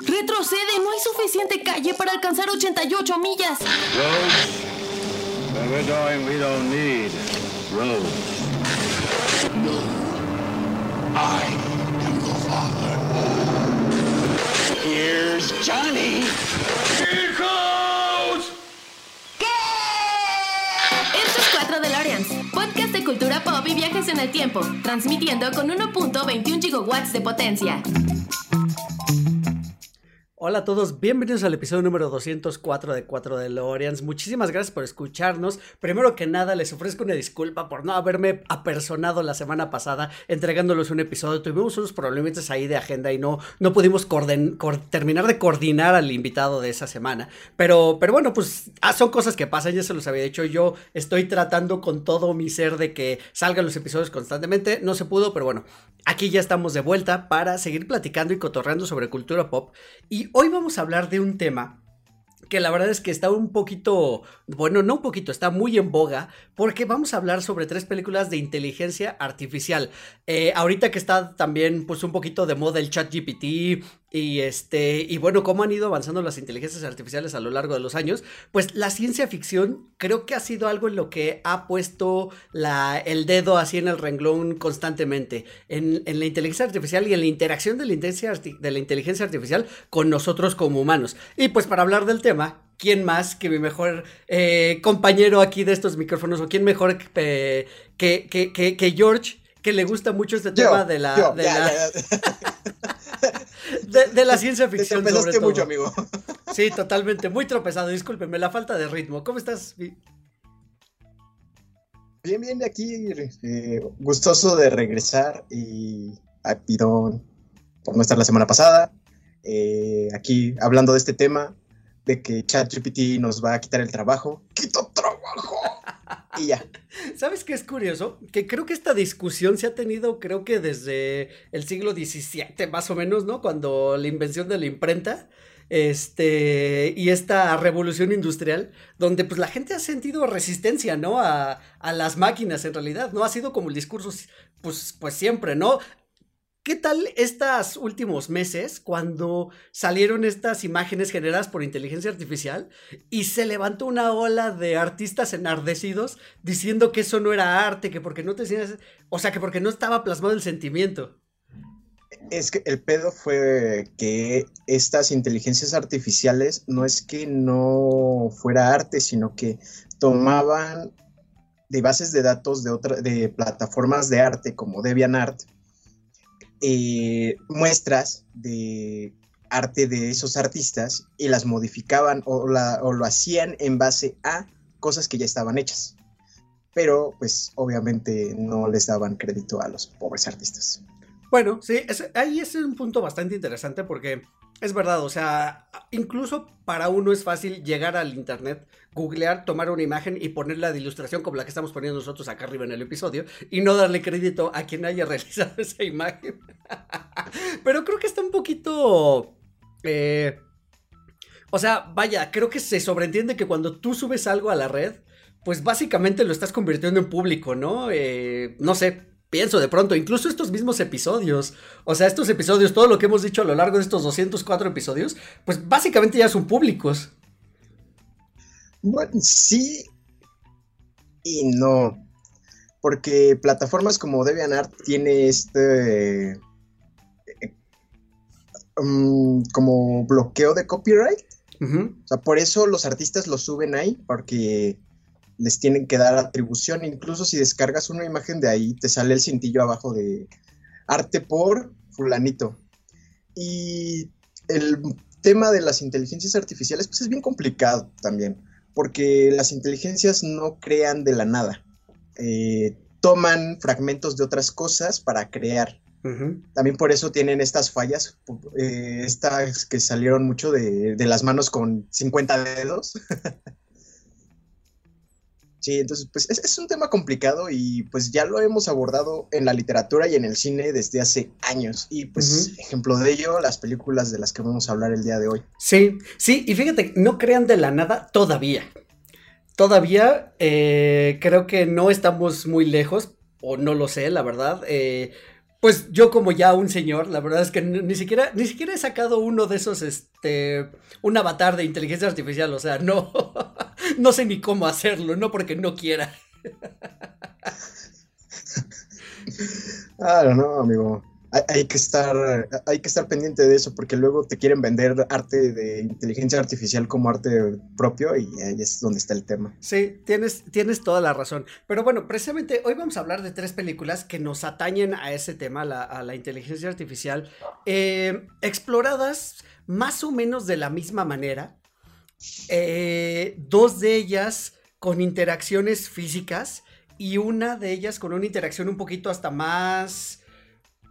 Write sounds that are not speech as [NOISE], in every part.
Retrocede, no hay suficiente calle para alcanzar 88 millas. Roads? Where we're going, we don't need roads. I am the father. Here's Johnny. Here goes! Esto es 4 DeLoreans, podcast de cultura pop y viajes en el tiempo, transmitiendo con 1.21 gigawatts de potencia. Hola a todos, bienvenidos al episodio número 204 de 4 de Loreans. Muchísimas gracias por escucharnos. Primero que nada, les ofrezco una disculpa por no haberme apersonado la semana pasada entregándoles un episodio. Tuvimos unos problemitas ahí de agenda y no, no pudimos terminar de coordinar al invitado de esa semana. Pero, pero bueno, pues ah, son cosas que pasan, ya se los había dicho. Yo estoy tratando con todo mi ser de que salgan los episodios constantemente. No se pudo, pero bueno, aquí ya estamos de vuelta para seguir platicando y cotorreando sobre cultura pop. Y hoy vamos a hablar de un tema que la verdad es que está un poquito, bueno, no un poquito, está muy en boga, porque vamos a hablar sobre tres películas de inteligencia artificial. Eh, ahorita que está también, pues, un poquito de moda el chat GPT, y este, y bueno, cómo han ido avanzando las inteligencias artificiales a lo largo de los años, pues la ciencia ficción creo que ha sido algo en lo que ha puesto la, el dedo así en el renglón constantemente, en, en la inteligencia artificial y en la interacción de la, inteligencia, de la inteligencia artificial con nosotros como humanos. Y pues para hablar del tema, ¿quién más que mi mejor eh, compañero aquí de estos micrófonos? ¿O quién mejor que, que, que George? Que le gusta mucho este tema de la, [LAUGHS] de, la de, la ciencia ficción. Te sobre mucho, amigo. Sí, totalmente, muy tropezado, discúlpenme, la falta de ritmo. ¿Cómo estás? Bien, bien, de aquí, eh, gustoso de regresar y a pidón por no estar la semana pasada. Eh, aquí hablando de este tema, de que ChatGPT nos va a quitar el trabajo. ¡Quito trabajo! ¿Sabes qué es curioso? Que creo que esta discusión se ha tenido, creo que desde el siglo XVII, más o menos, ¿no? Cuando la invención de la imprenta este, y esta revolución industrial, donde pues la gente ha sentido resistencia, ¿no? A, a, las máquinas en realidad, ¿no? Ha sido como el discurso, pues, pues siempre, ¿no? ¿Qué tal estos últimos meses cuando salieron estas imágenes generadas por inteligencia artificial y se levantó una ola de artistas enardecidos diciendo que eso no era arte, que porque no te o sea, que porque no estaba plasmado el sentimiento? Es que el pedo fue que estas inteligencias artificiales no es que no fuera arte, sino que tomaban de bases de datos de, otra, de plataformas de arte como DeviantArt eh, muestras de arte de esos artistas y las modificaban o, lo hacían en base a cosas que ya estaban hechas. Pero pues obviamente no les daban crédito a los pobres artistas. Bueno, sí, ahí es un punto bastante interesante porque es verdad, o sea, incluso para uno es fácil llegar al internet, googlear, tomar una imagen y ponerla de ilustración como la que estamos poniendo nosotros acá arriba en el episodio y no darle crédito a quien haya [LAUGHS] realizado esa imagen. [LAUGHS] Pero creo que está un poquito... Eh, o sea, vaya, creo que se sobreentiende que cuando tú subes algo a la red, pues básicamente lo estás convirtiendo en público, ¿no? Eh, no sé, pienso de pronto, incluso estos mismos episodios, o sea, estos episodios, todo lo que hemos dicho a lo largo de estos 204 episodios, pues básicamente ya son públicos. Bueno, sí y no, porque plataformas como DeviantArt tiene este eh, mm, como bloqueo de copyright. O sea, por eso los artistas lo suben ahí, porque les tienen que dar atribución. Incluso si descargas una imagen de ahí, te sale el cintillo abajo de arte por fulanito. Y el tema de las inteligencias artificiales, pues es bien complicado también, porque las inteligencias no crean de la nada. Eh, toman fragmentos de otras cosas para crear. También por eso tienen estas fallas, eh, estas que salieron mucho de, de las manos con 50 dedos. [LAUGHS] Sí, entonces, pues es, un tema complicado y pues ya lo hemos abordado en la literatura y en el cine desde hace años. Y pues, ejemplo de ello, las películas de las que vamos a hablar el día de hoy. Sí, sí, y fíjate, no crean de la nada todavía. Todavía eh, creo que no estamos muy lejos, o no lo sé, la verdad. Eh, Pues yo como ya un señor, la verdad es que ni siquiera, ni siquiera he sacado uno de esos, este, un avatar de inteligencia artificial, o sea, no, [LAUGHS] no sé ni cómo hacerlo, no porque no quiera. Ah, no, amigo. Hay, que estar, hay que estar pendiente de eso porque luego te quieren vender arte de inteligencia artificial como arte propio y ahí es donde está el tema. Sí, tienes, tienes toda la razón. Pero bueno, precisamente hoy vamos a hablar de tres películas que nos atañen a ese tema, a la inteligencia artificial, eh, exploradas más o menos de la misma manera. Eh, dos de ellas con interacciones físicas y una de ellas con una interacción un poquito hasta más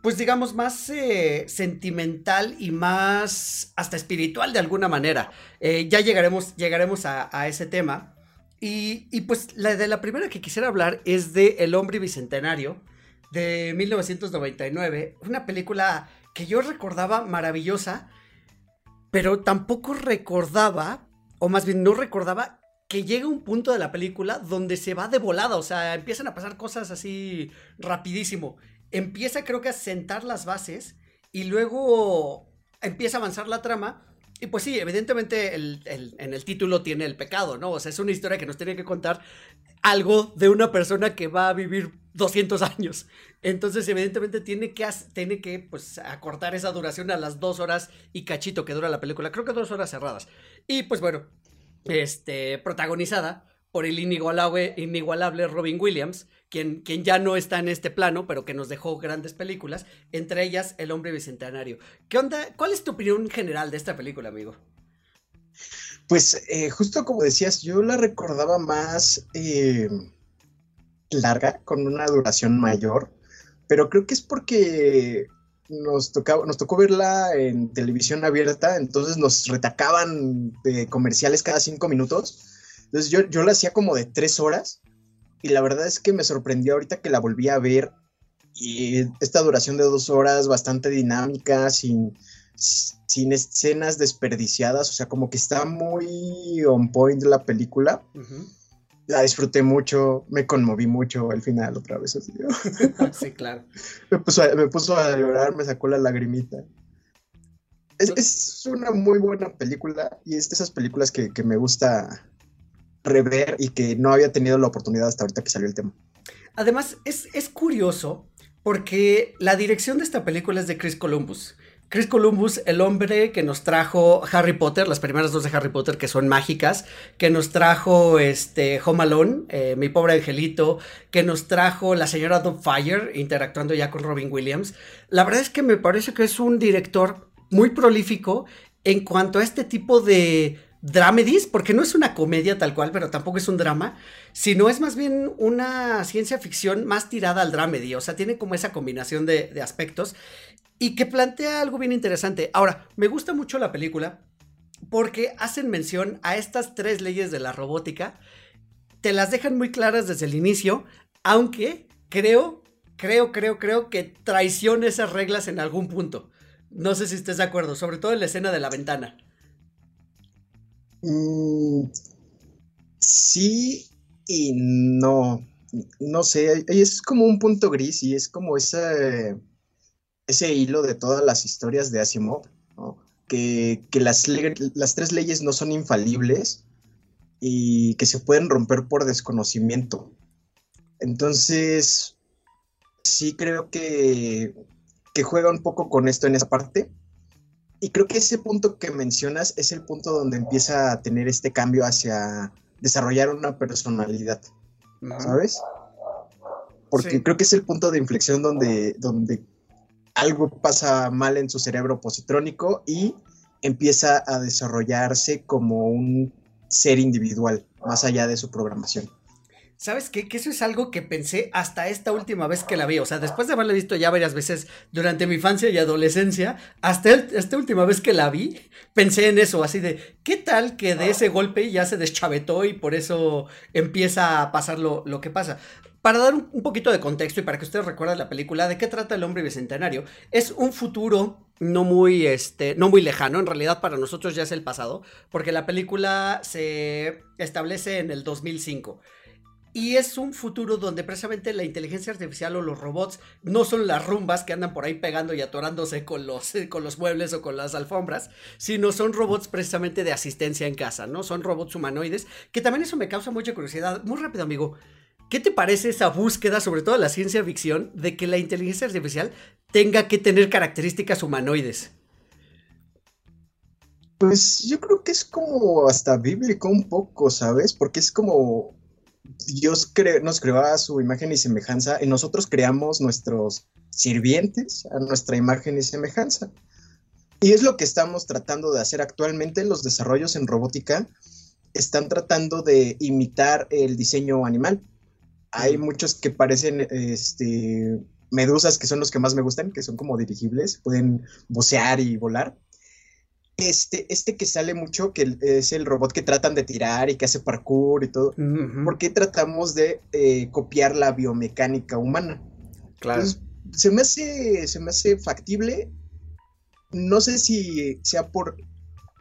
pues digamos, más eh, sentimental y más hasta espiritual de alguna manera. Eh, ya llegaremos, llegaremos a, ese tema. Y, pues la de la primera que quisiera hablar es de El hombre bicentenario de 1999, una película que yo recordaba maravillosa, pero tampoco recordaba, o más bien no recordaba que llega un punto de la película donde se va de volada, o sea, empiezan a pasar cosas así rapidísimo empieza creo que a sentar las bases y luego empieza a avanzar la trama. Y pues sí, evidentemente en el título tiene el pecado, ¿no? O sea, es una historia que nos tiene que contar algo de una persona que va a vivir 200 años. Entonces, evidentemente tiene que, tiene que pues, acortar esa duración a las dos horas y cachito que dura la película. Creo que dos horas cerradas. Y pues bueno, este, protagonizada por el inigualable, inigualable Robin Williams, quien, quien, ya no está en este plano, pero que nos dejó grandes películas, entre ellas El hombre bicentenario. ¿Qué onda? ¿Cuál es tu opinión general de esta película, amigo? Pues eh, justo como decías, yo la recordaba más eh, larga, con una duración mayor, pero creo que es porque nos, tocaba, nos tocó verla en televisión abierta, entonces nos retacaban comerciales cada cinco minutos. Entonces yo, yo la hacía como de tres horas y la verdad es que me sorprendió ahorita que la volví a ver y esta duración de dos horas bastante dinámica, sin, sin escenas desperdiciadas, o sea, como que está muy on point la película. La disfruté mucho, me conmoví mucho al final otra vez. Así, [LAUGHS] sí, claro. [LAUGHS] me, puso a, me puso a llorar, me sacó la lagrimita. Es, es, una muy buena película y es de esas películas que, que me gusta rever y que no había tenido la oportunidad hasta ahorita que salió el tema. Además, es, es curioso porque la dirección de esta película es de Chris Columbus. Chris Columbus, el hombre que nos trajo Harry Potter, las primeras dos de Harry Potter que son mágicas, que nos trajo este Home Alone, eh, mi pobre angelito, que nos trajo la señora Fire interactuando ya con Robin Williams. La verdad es que me parece que es un director muy prolífico en cuanto a este tipo de dramedies, porque no es una comedia tal cual, pero tampoco es un drama, sino es más bien una ciencia ficción más tirada al dramedy, o sea, tiene como esa combinación de, de aspectos y que plantea algo bien interesante. Ahora, me gusta mucho la película porque hacen mención a estas tres leyes de la robótica, te las dejan muy claras desde el inicio, aunque creo, creo, creo, creo que traiciona esas reglas en algún punto. No sé si estés de acuerdo, sobre todo en la escena de la ventana. Mm, sí y no. No sé, es como un punto gris y es como ese, ese hilo de todas las historias de Asimov, que, las, las tres leyes no son infalibles y que se pueden romper por desconocimiento. Entonces, sí creo que, que juega un poco con esto en esa parte y creo que ese punto que mencionas es el punto donde empieza a tener este cambio hacia desarrollar una personalidad, ¿sabes? Porque creo que es el punto de inflexión donde, donde algo pasa mal en su cerebro positrónico y empieza a desarrollarse como un ser individual, más allá de su programación. ¿Sabes qué? Que eso es algo que pensé hasta esta última vez que la vi. O sea, después de haberla visto ya varias veces durante mi infancia y adolescencia, hasta esta última vez que la vi, pensé en eso, así de, ¿qué tal que de ese golpe ya se deschavetó y por eso empieza a pasar lo, que pasa? Para dar un, poquito de contexto y para que ustedes recuerden la película, ¿de qué trata el hombre bicentenario? Es un futuro no muy, este, no muy lejano, en realidad para nosotros ya es el pasado, porque la película se establece en el 2005. Y es un futuro donde precisamente la inteligencia artificial o los robots no son las rumbas que andan por ahí pegando y atorándose con los, [LAUGHS] con los muebles o con las alfombras, sino son robots precisamente de asistencia en casa, ¿no? Son robots humanoides, que también eso me causa mucha curiosidad. Muy rápido, amigo. ¿Qué te parece esa búsqueda, sobre todo en la ciencia ficción, de que la inteligencia artificial tenga que tener características humanoides? Pues yo creo que es como hasta bíblico un poco, ¿sabes? Porque es como Dios nos creó a su imagen y semejanza y nosotros creamos nuestros sirvientes a nuestra imagen y semejanza. Y es lo que estamos tratando de hacer actualmente. Los desarrollos en robótica están tratando de imitar el diseño animal. Hay muchos que parecen este, medusas, que son los que más me gustan, que son como dirigibles, pueden bucear y volar este, este que sale mucho, que es el robot que tratan de tirar y que hace parkour y todo, ¿por qué tratamos de eh, copiar la biomecánica humana? Claro. se me hace, se me hace factible. No sé si sea por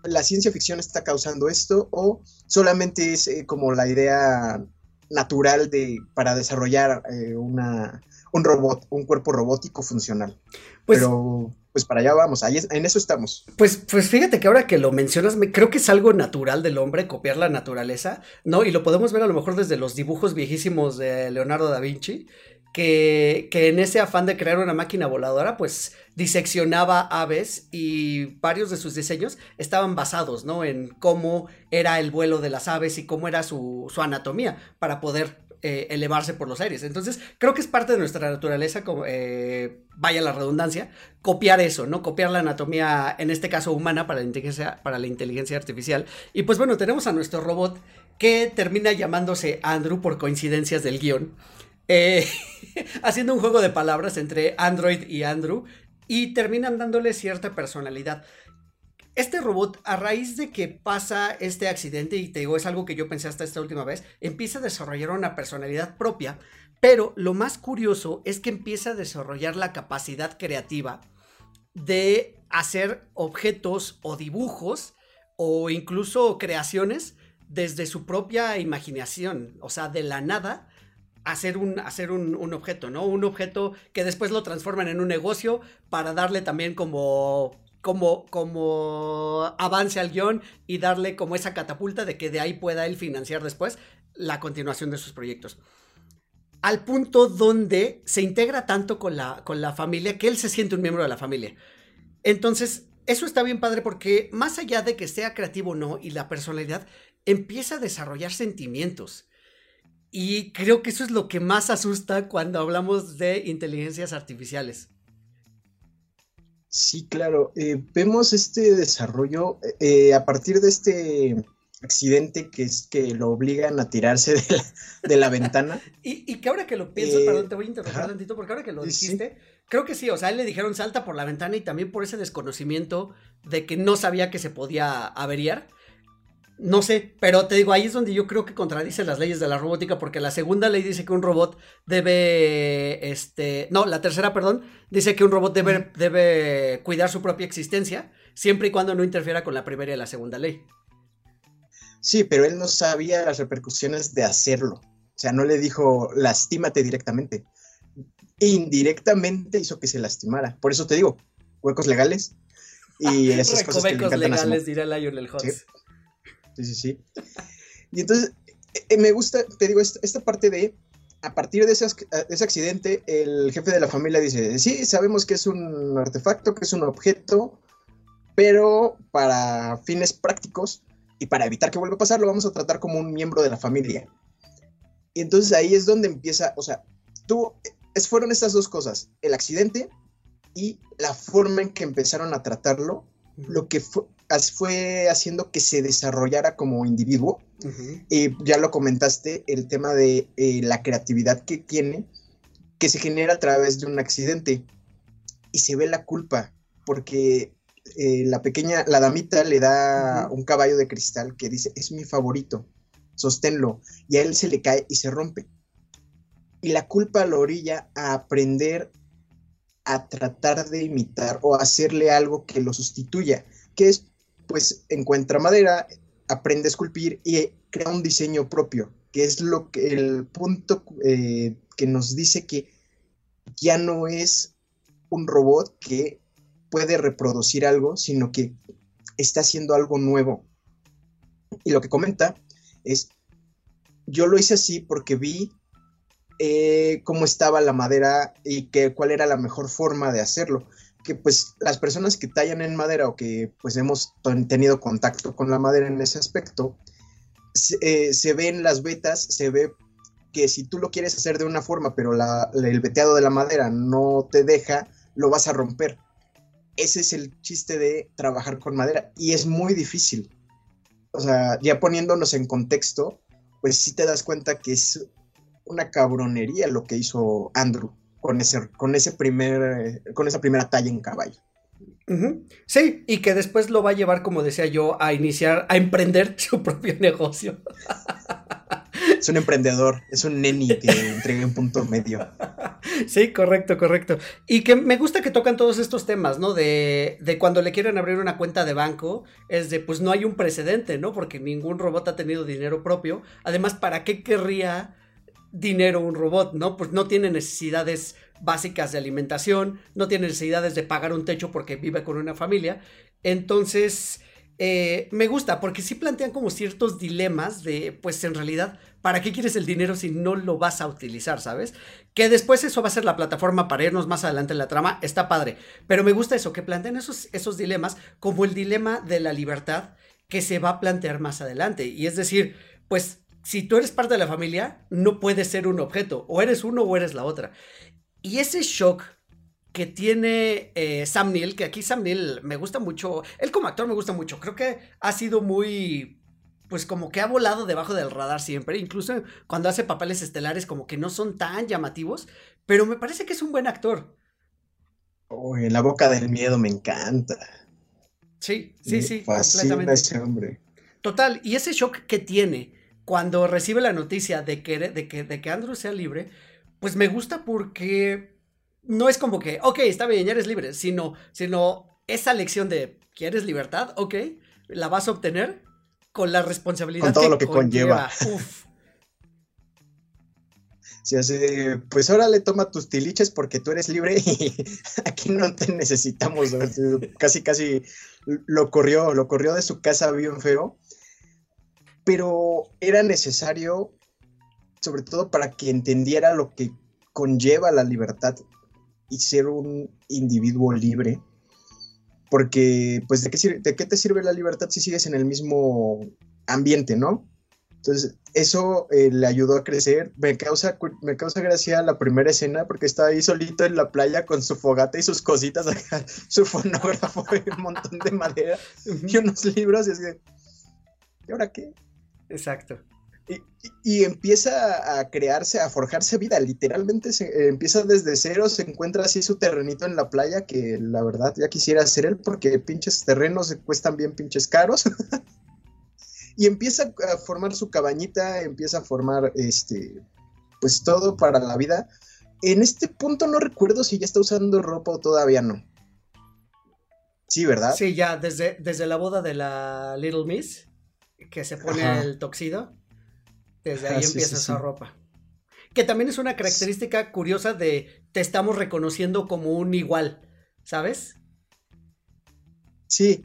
la ciencia ficción está causando esto o solamente es eh, como la idea natural de para desarrollar eh, una, un robot, un cuerpo robótico funcional. Pues, Pero pues para allá vamos, en eso estamos. Pues, pues fíjate que ahora que lo mencionas, me, creo que es algo natural del hombre copiar la naturaleza, ¿no? Y lo podemos ver a lo mejor desde los dibujos viejísimos de Leonardo da Vinci, que, que en ese afán de crear una máquina voladora, pues diseccionaba aves y varios de sus diseños estaban basados, ¿no? En cómo era el vuelo de las aves y cómo era su, su anatomía para poder eh, elevarse por los aires. Entonces, creo que es parte de nuestra naturaleza, como, eh, vaya la redundancia, copiar eso, ¿no? Copiar la anatomía, en este caso humana, para la, inteligencia, para la inteligencia artificial. Y pues bueno, tenemos a nuestro robot que termina llamándose Andrew por coincidencias del guion. Eh, [LAUGHS] haciendo un juego de palabras entre Android y Andrew y terminan dándole cierta personalidad. Este robot, a raíz de que pasa este accidente, y te digo, es algo que yo pensé hasta esta última vez, empieza a desarrollar una personalidad propia, pero lo más curioso es que empieza a desarrollar la capacidad creativa de hacer objetos o dibujos o incluso creaciones desde su propia imaginación, o sea, de la nada hacer un, hacer un, un, objeto, ¿no? Un objeto que después lo transforman en un negocio para darle también como como, como avance al guion y darle como esa catapulta de que de ahí pueda él financiar después la continuación de sus proyectos. Al punto donde se integra tanto con la, con la familia que él se siente un miembro de la familia. Entonces, eso está bien padre porque más allá de que sea creativo o no y la personalidad, empieza a desarrollar sentimientos. Y creo que eso es lo que más asusta cuando hablamos de inteligencias artificiales. Sí, claro. Eh, vemos este desarrollo eh, a partir de este accidente que es que lo obligan a tirarse de la, ventana. [LAUGHS] y, que ahora que lo pienso, perdón, te voy a interrumpir un tantito, porque ahora que lo dijiste, creo que sí, o sea, él le dijeron salta por la ventana y también por ese desconocimiento de que no sabía que se podía averiar. No sé, pero te digo, ahí es donde yo creo que contradice las leyes de la robótica, porque la segunda ley dice que un robot debe, este, no, la tercera, perdón, dice que un robot debe, debe cuidar su propia existencia, siempre y cuando no interfiera con la primera y la segunda ley. Sí, pero él no sabía las repercusiones de hacerlo. O sea, no le dijo, lastímate directamente. Indirectamente hizo que se lastimara. Por eso te digo, huecos legales y [LAUGHS] esas cosas que le legales, dirá Lionel Hutz. Sí, sí, sí. Y entonces, eh, eh, me gusta, te digo, esta, parte de, a partir de ese, ese, accidente, el jefe de la familia dice, sí, sabemos que es un artefacto, que es un objeto, pero para fines prácticos y para evitar que vuelva a pasar, lo vamos a tratar como un miembro de la familia. Y entonces ahí es donde empieza, o sea, tú, es, fueron estas dos cosas, el accidente y la forma en que empezaron a tratarlo, lo que fue, fue haciendo que se desarrollara como individuo. y ya lo comentaste, el tema de eh, la creatividad que tiene, que se genera a través de un accidente. Y se ve la culpa, porque eh, la pequeña, la damita le da un caballo de cristal que dice, es mi favorito, sosténlo. Y a él se le cae y se rompe. Y la culpa lo orilla a aprender a tratar de imitar o hacerle algo que lo sustituya, que es pues encuentra madera, aprende a esculpir y crea un diseño propio, que es lo que el punto eh, que nos dice que ya no es un robot que puede reproducir algo, sino que está haciendo algo nuevo. Y lo que comenta es, yo lo hice así porque vi eh, cómo estaba la madera y que, cuál era la mejor forma de hacerlo. Que pues las personas que tallan en madera o que pues hemos tenido contacto con la madera en ese aspecto, se, eh, se ve en las vetas, se ve que si tú lo quieres hacer de una forma, pero el veteado de la madera no te deja, lo vas a romper. Ese es el chiste de trabajar con madera y es muy difícil. O sea, ya poniéndonos en contexto, pues sí te das cuenta que es una cabronería lo que hizo Andrew con ese, con ese primer, con esa primera talla en caballo. Sí, y que después lo va a llevar, como decía yo, a iniciar, a emprender [LAUGHS] su propio negocio. Es un emprendedor, es un neni que [LAUGHS] entrega un punto medio. Sí, correcto, correcto. Y que me gusta que tocan todos estos temas, ¿no? De, de cuando le quieren abrir una cuenta de banco, es de, pues no hay un precedente, ¿no? Porque ningún robot ha tenido dinero propio. Además, ¿para qué querría dinero un robot, ¿no? Pues no tiene necesidades básicas de alimentación, no tiene necesidades de pagar un techo porque vive con una familia. Entonces, eh, me gusta porque sí plantean como ciertos dilemas de, pues en realidad, ¿para qué quieres el dinero si no lo vas a utilizar, sabes? Que después eso va a ser la plataforma para irnos más adelante en la trama, está padre. Pero me gusta eso, que plantean esos, esos dilemas como el dilema de la libertad que se va a plantear más adelante. Y es decir, pues si tú eres parte de la familia, no puedes ser un objeto, o eres uno o eres la otra. Y ese shock que tiene eh, Sam Neill, que aquí Sam Neill me gusta mucho, él como actor me gusta mucho, creo que ha sido muy, pues como que ha volado debajo del radar siempre, incluso cuando hace papeles estelares como que no son tan llamativos, pero me parece que es un buen actor. en la boca del miedo me encanta. Sí, sí, sí, completamente. ese hombre. Total, y ese shock que tiene cuando recibe la noticia de que, de que, de que Andrew sea libre, pues me gusta porque no es como que, ok, está bien, ya eres libre, sino, sino esa lección de, ¿quieres libertad? Ok, la vas a obtener con la responsabilidad. Con todo lo que conlleva. Uf. Si hace, pues ahora le toma tus tiliches porque tú eres libre y [LAUGHS] aquí no te necesitamos. Casi, casi lo corrió, lo corrió de su casa bien feo. Pero era necesario, sobre todo para que entendiera lo que conlleva la libertad y ser un individuo libre. Porque, pues, ¿de qué, ¿de qué te sirve la libertad si sigues en el mismo ambiente, no? Entonces, eso eh, le ayudó a crecer. Me causa, me causa gracia la primera escena porque está ahí solito en la playa con su fogata y sus cositas, [LAUGHS] su fonógrafo y un montón de madera y unos libros. Y es que, ¿y ahora qué? Exacto. Y, empieza a crearse, a forjarse vida, literalmente se, eh, empieza desde cero, se encuentra así su terrenito en la playa, que la verdad ya quisiera hacer él, porque pinches terrenos cuestan bien pinches caros. [LAUGHS] y empieza a formar su cabañita, empieza a formar este, pues todo para la vida. En este punto no recuerdo si ya está usando ropa o todavía no. Sí, ¿verdad? Sí, ya desde, desde la boda de la Little Miss, que se pone el toxido. Desde ahí ah, empieza esa ropa. Que también es una característica curiosa de te estamos reconociendo como un igual, ¿sabes? Sí,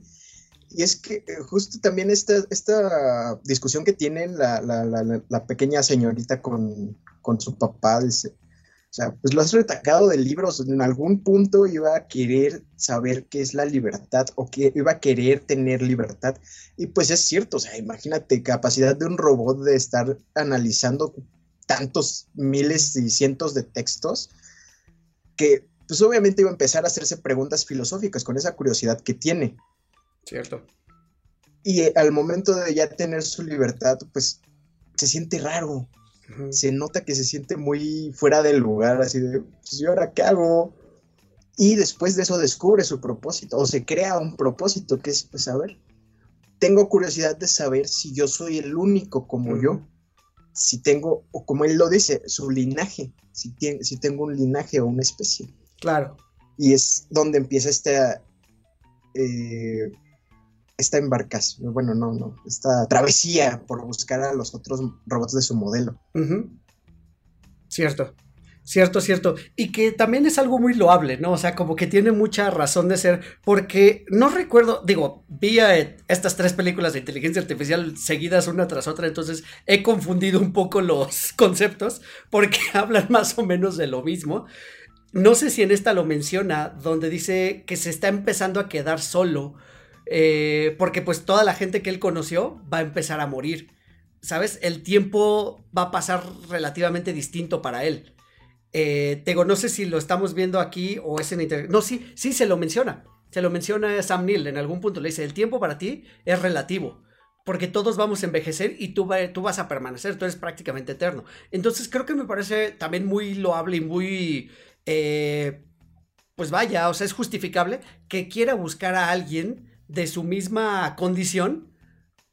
y es que eh, justo también esta, esta discusión que tiene la, la, pequeña señorita con, con, su papá, dice, o sea, pues lo has retacado de libros, en algún punto iba a querer saber qué es la libertad o que iba a querer tener libertad. Y pues es cierto, o sea, imagínate, capacidad de un robot de estar analizando tantos miles y cientos de textos que pues obviamente iba a empezar a hacerse preguntas filosóficas con esa curiosidad que tiene. Cierto. Y eh, al momento de ya tener su libertad, pues se siente raro, se nota que se siente muy fuera del lugar, así de, pues yo ahora qué hago? Y después de eso descubre su propósito, o se crea un propósito, que es, pues a ver, tengo curiosidad de saber si yo soy el único como yo, si tengo, o como él lo dice, su linaje, si, si tengo un linaje o una especie. Claro. Y es donde empieza esta, eh, esta embarcación, bueno, no, no, esta travesía por buscar a los otros robots de su modelo. Cierto. Cierto, cierto. Y que también es algo muy loable, ¿no? O sea, como que tiene mucha razón de ser, porque no recuerdo, digo, vi estas tres películas de inteligencia artificial seguidas una tras otra, entonces he confundido un poco los [LAUGHS] conceptos, porque [LAUGHS] hablan más o menos de lo mismo. No sé si en esta lo menciona, donde dice que se está empezando a quedar solo, eh, porque pues toda la gente que él conoció va a empezar a morir. ¿Sabes? El tiempo va a pasar relativamente distinto para él. Eh, no sé si lo estamos viendo aquí o es en internet. No, sí, sí se lo menciona. Se lo menciona Sam Neill en algún punto. Le dice, el tiempo para ti es relativo. Porque todos vamos a envejecer y tú, tú vas a permanecer, tú eres prácticamente eterno. Entonces creo que me parece también muy loable y muy... Eh, pues vaya, o sea, es justificable que quiera buscar a alguien de su misma condición,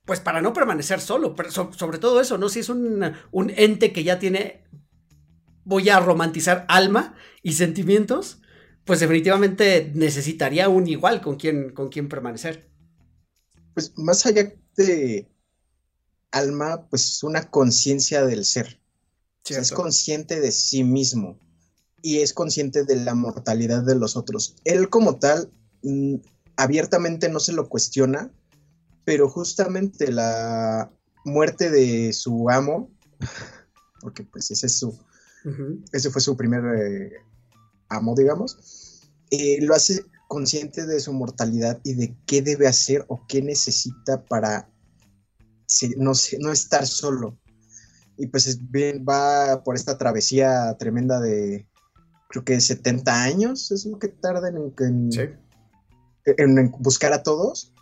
pues para no permanecer solo, pero sobre todo eso, ¿no? Si es un, un ente que ya tiene voy a romantizar alma y sentimientos, pues definitivamente necesitaría un igual con quien, con quien permanecer. Pues más allá de alma, pues una conciencia del ser. es consciente de sí mismo y es consciente de la mortalidad de los otros. Él como tal, mm, abiertamente no se lo cuestiona, pero justamente la muerte de su amo, porque pues ese es su, ese fue su primer eh, amo, digamos. Eh, lo hace consciente de su mortalidad y de qué debe hacer o qué necesita para no, no estar solo. Y pues va por esta travesía tremenda de, creo que 70 años es lo que tarda en, en buscar a todos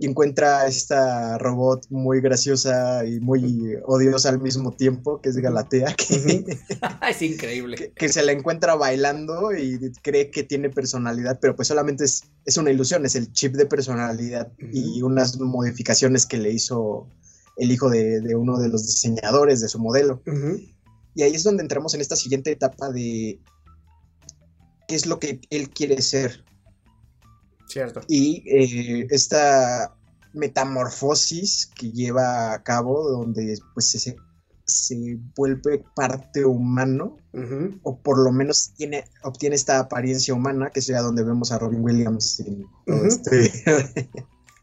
y encuentra esta robot muy graciosa y muy odiosa al mismo tiempo, que es Galatea, que [LAUGHS] [LAUGHS] es increíble. Que, se la encuentra bailando y cree que tiene personalidad, pero pues solamente es, es una ilusión, es el chip de personalidad y unas modificaciones que le hizo el hijo de, uno de los diseñadores de su modelo. Y ahí es donde entramos en esta siguiente etapa de qué es lo que él quiere ser, Cierto. Y eh, esta metamorfosis que lleva a cabo, donde pues se, se vuelve parte humano, o por lo menos tiene, obtiene esta apariencia humana, que sea donde vemos a Robin Williams y este, [LAUGHS]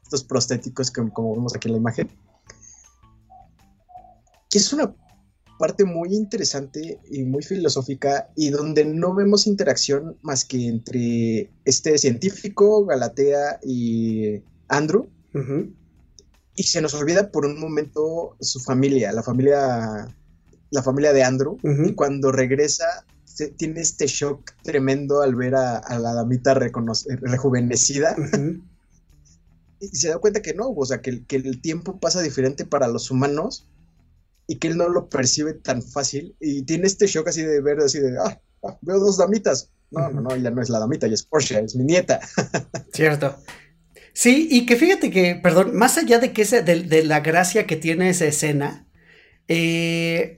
estos prostéticos que, como vemos aquí en la imagen. Que es una parte muy interesante y muy filosófica y donde no vemos interacción más que entre este científico, Galatea y Andrew. Y se nos olvida por un momento su familia, la familia, la familia de Andrew. Y cuando regresa, tiene este shock tremendo al ver a, la damita rejuvenecida. [LAUGHS] y se da cuenta que no, o sea, que, que el tiempo pasa diferente para los humanos y que él no lo percibe tan fácil y tiene este shock así de ver así de, ah, ah veo dos damitas. No, no, no, ella no es la damita, ella es Porsche, es mi nieta. [LAUGHS] Cierto. Sí, y que fíjate que, perdón, más allá de que ese, de, la gracia que tiene esa escena, eh,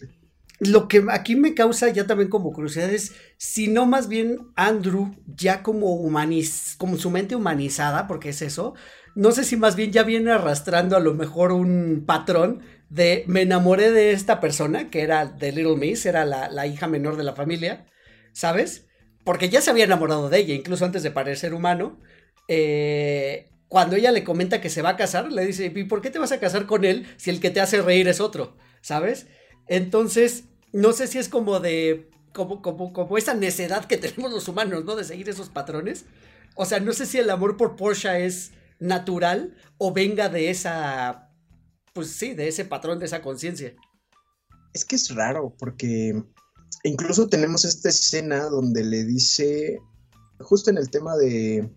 lo que aquí me causa ya también como curiosidad es si no más bien Andrew ya como humaniz, como su mente humanizada, porque es eso, no sé si más bien ya viene arrastrando a lo mejor un patrón de me enamoré de esta persona, que era de Little Miss, era la, hija menor de la familia, ¿sabes? Porque ya se había enamorado de ella, incluso antes de parecer humano. Eh, cuando ella le comenta que se va a casar, le dice, ¿y por qué te vas a casar con él si el que te hace reír es otro? ¿Sabes? Entonces, no sé si es como de, como, como, como esa necedad que [LAUGHS] tenemos los humanos, ¿no? De seguir esos patrones. O sea, no sé si el amor por Porsche es natural o venga de esa pues sí, de ese patrón, de esa conciencia. Es que es raro, porque incluso tenemos esta escena donde le dice, justo en el tema de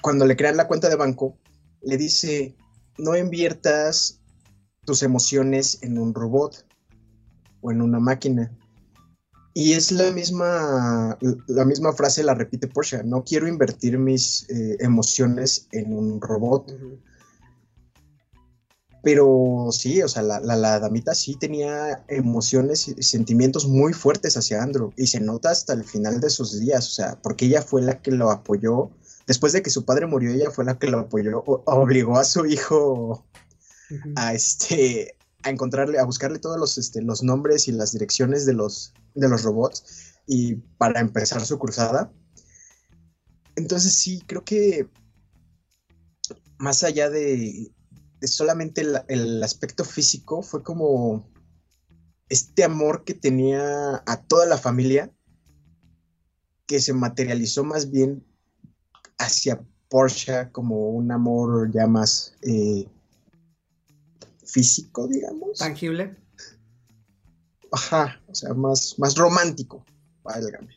cuando le crean la cuenta de banco, le dice, no inviertas tus emociones en un robot o en una máquina. Y es la misma, la misma frase la repite Porsche, no quiero invertir mis eh, emociones en un robot. Pero sí, o sea, la, la, damita sí tenía emociones y sentimientos muy fuertes hacia Andrew y se nota hasta el final de sus días, o sea, porque ella fue la que lo apoyó después de que su padre murió, ella fue la que lo apoyó, obligó a su hijo a este a encontrarle, a buscarle todos los, este, los nombres y las direcciones de los, de los robots y para empezar su cruzada. Entonces sí, creo que más allá de, solamente el, aspecto físico, fue como este amor que tenía a toda la familia, que se materializó más bien hacia Porsche como un amor ya más eh, físico, digamos. Tangible. Ajá, o sea, más, más romántico, válgame.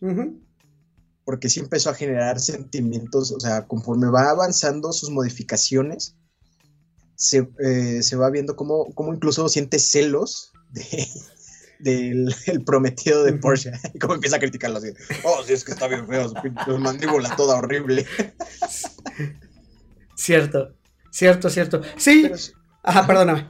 Porque sí empezó a generar sentimientos, o sea, conforme va avanzando sus modificaciones, se, eh, va viendo cómo, incluso siente celos [LAUGHS] del prometido de Porsche. [LAUGHS] Y cómo empieza a criticarlo así. Oh, sí, es que está bien feo, su mandíbula toda horrible. [LAUGHS] Cierto, cierto, cierto. Sí. Ajá, perdóname.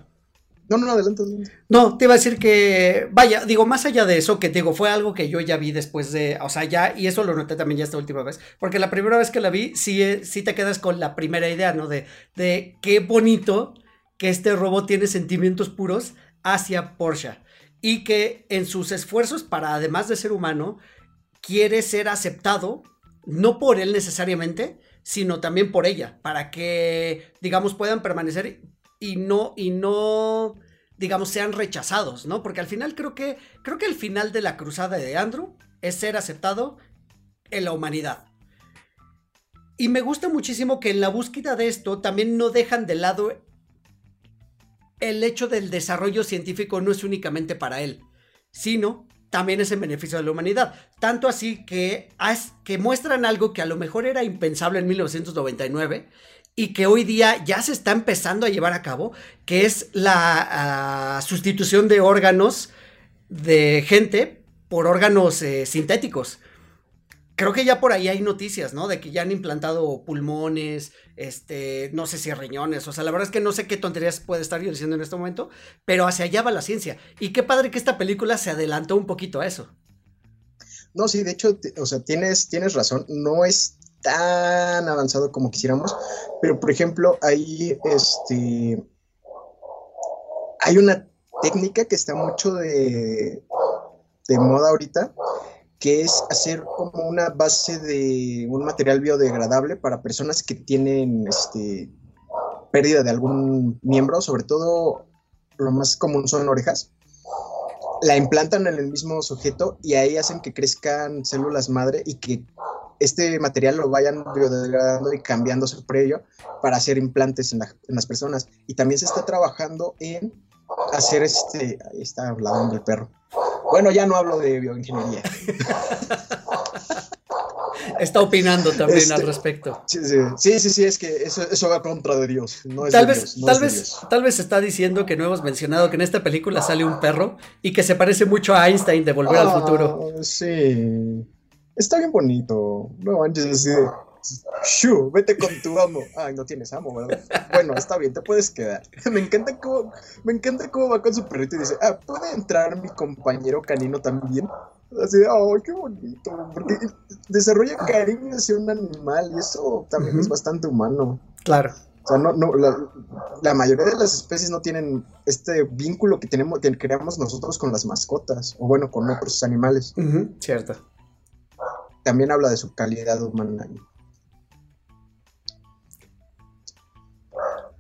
No, no, adelante, No, te iba a decir que, vaya, digo, más allá de eso, que digo, fue algo que yo ya vi después de, o sea, ya, y eso lo noté también ya esta última vez, porque la primera vez que la vi, sí, eh, sí te quedas con la primera idea, ¿no? De, de qué bonito que este robot tiene sentimientos puros hacia Porsche y que en sus esfuerzos para, además de ser humano, quiere ser aceptado, no por él necesariamente, sino también por ella, para que, digamos, puedan permanecer y no, y no, digamos, sean rechazados, ¿no? Porque al final creo que, creo que el final de la cruzada de Andrew es ser aceptado en la humanidad. Y me gusta muchísimo que en la búsqueda de esto también no dejan de lado el hecho del desarrollo científico no es únicamente para él, sino también es en beneficio de la humanidad. Tanto así que, que muestran algo que a lo mejor era impensable en 1999 y que hoy día ya se está empezando a llevar a cabo, que es la ah, sustitución de órganos de gente por órganos eh, sintéticos. Creo que ya por ahí hay noticias, ¿no? De que ya han implantado pulmones, este, no sé si riñones, o sea, la verdad es que no sé qué tonterías puede estar yo diciendo en este momento, pero hacia allá va la ciencia. Y qué padre que esta película se adelantó un poquito a eso. No, sí, de hecho, o sea, tienes, tienes razón, no es tan avanzado como quisiéramos, pero por ejemplo, hay este hay una técnica que está mucho de, de moda ahorita, que es hacer como una base de un material biodegradable para personas que tienen este, pérdida de algún miembro, sobre todo lo más común son orejas. La implantan en el mismo sujeto y ahí hacen que crezcan células madre y que este material lo vayan biodegradando y cambiándose por ello para hacer implantes en, las personas. Y también se está trabajando en hacer este. Ahí está hablando el perro. Bueno, ya no hablo de bioingeniería. [LAUGHS] Está opinando también al este, respecto. Sí sí. sí, es que eso, va contra de Dios. No es tal de vez, tal, vez tal vez está diciendo que no hemos mencionado que en esta película sale un perro y que se parece mucho a Einstein de Volver al Futuro. Ah, sí. Está bien bonito. No manches así de. Shu, vete con tu amo. Ay, no tienes amo, ¿verdad? Bueno, está bien, te puedes quedar. [LAUGHS] Me encanta cómo, me encanta cómo va con su perrito y dice, ah, ¿puede entrar mi compañero canino también? Así de, ay, qué bonito. Porque desarrolla cariño hacia un animal y eso también es bastante humano. Claro. O sea, no, no, la, mayoría de las especies no tienen este vínculo que tenemos, que creamos nosotros con las mascotas, o bueno, con otros animales. cierto también habla de su calidad humana.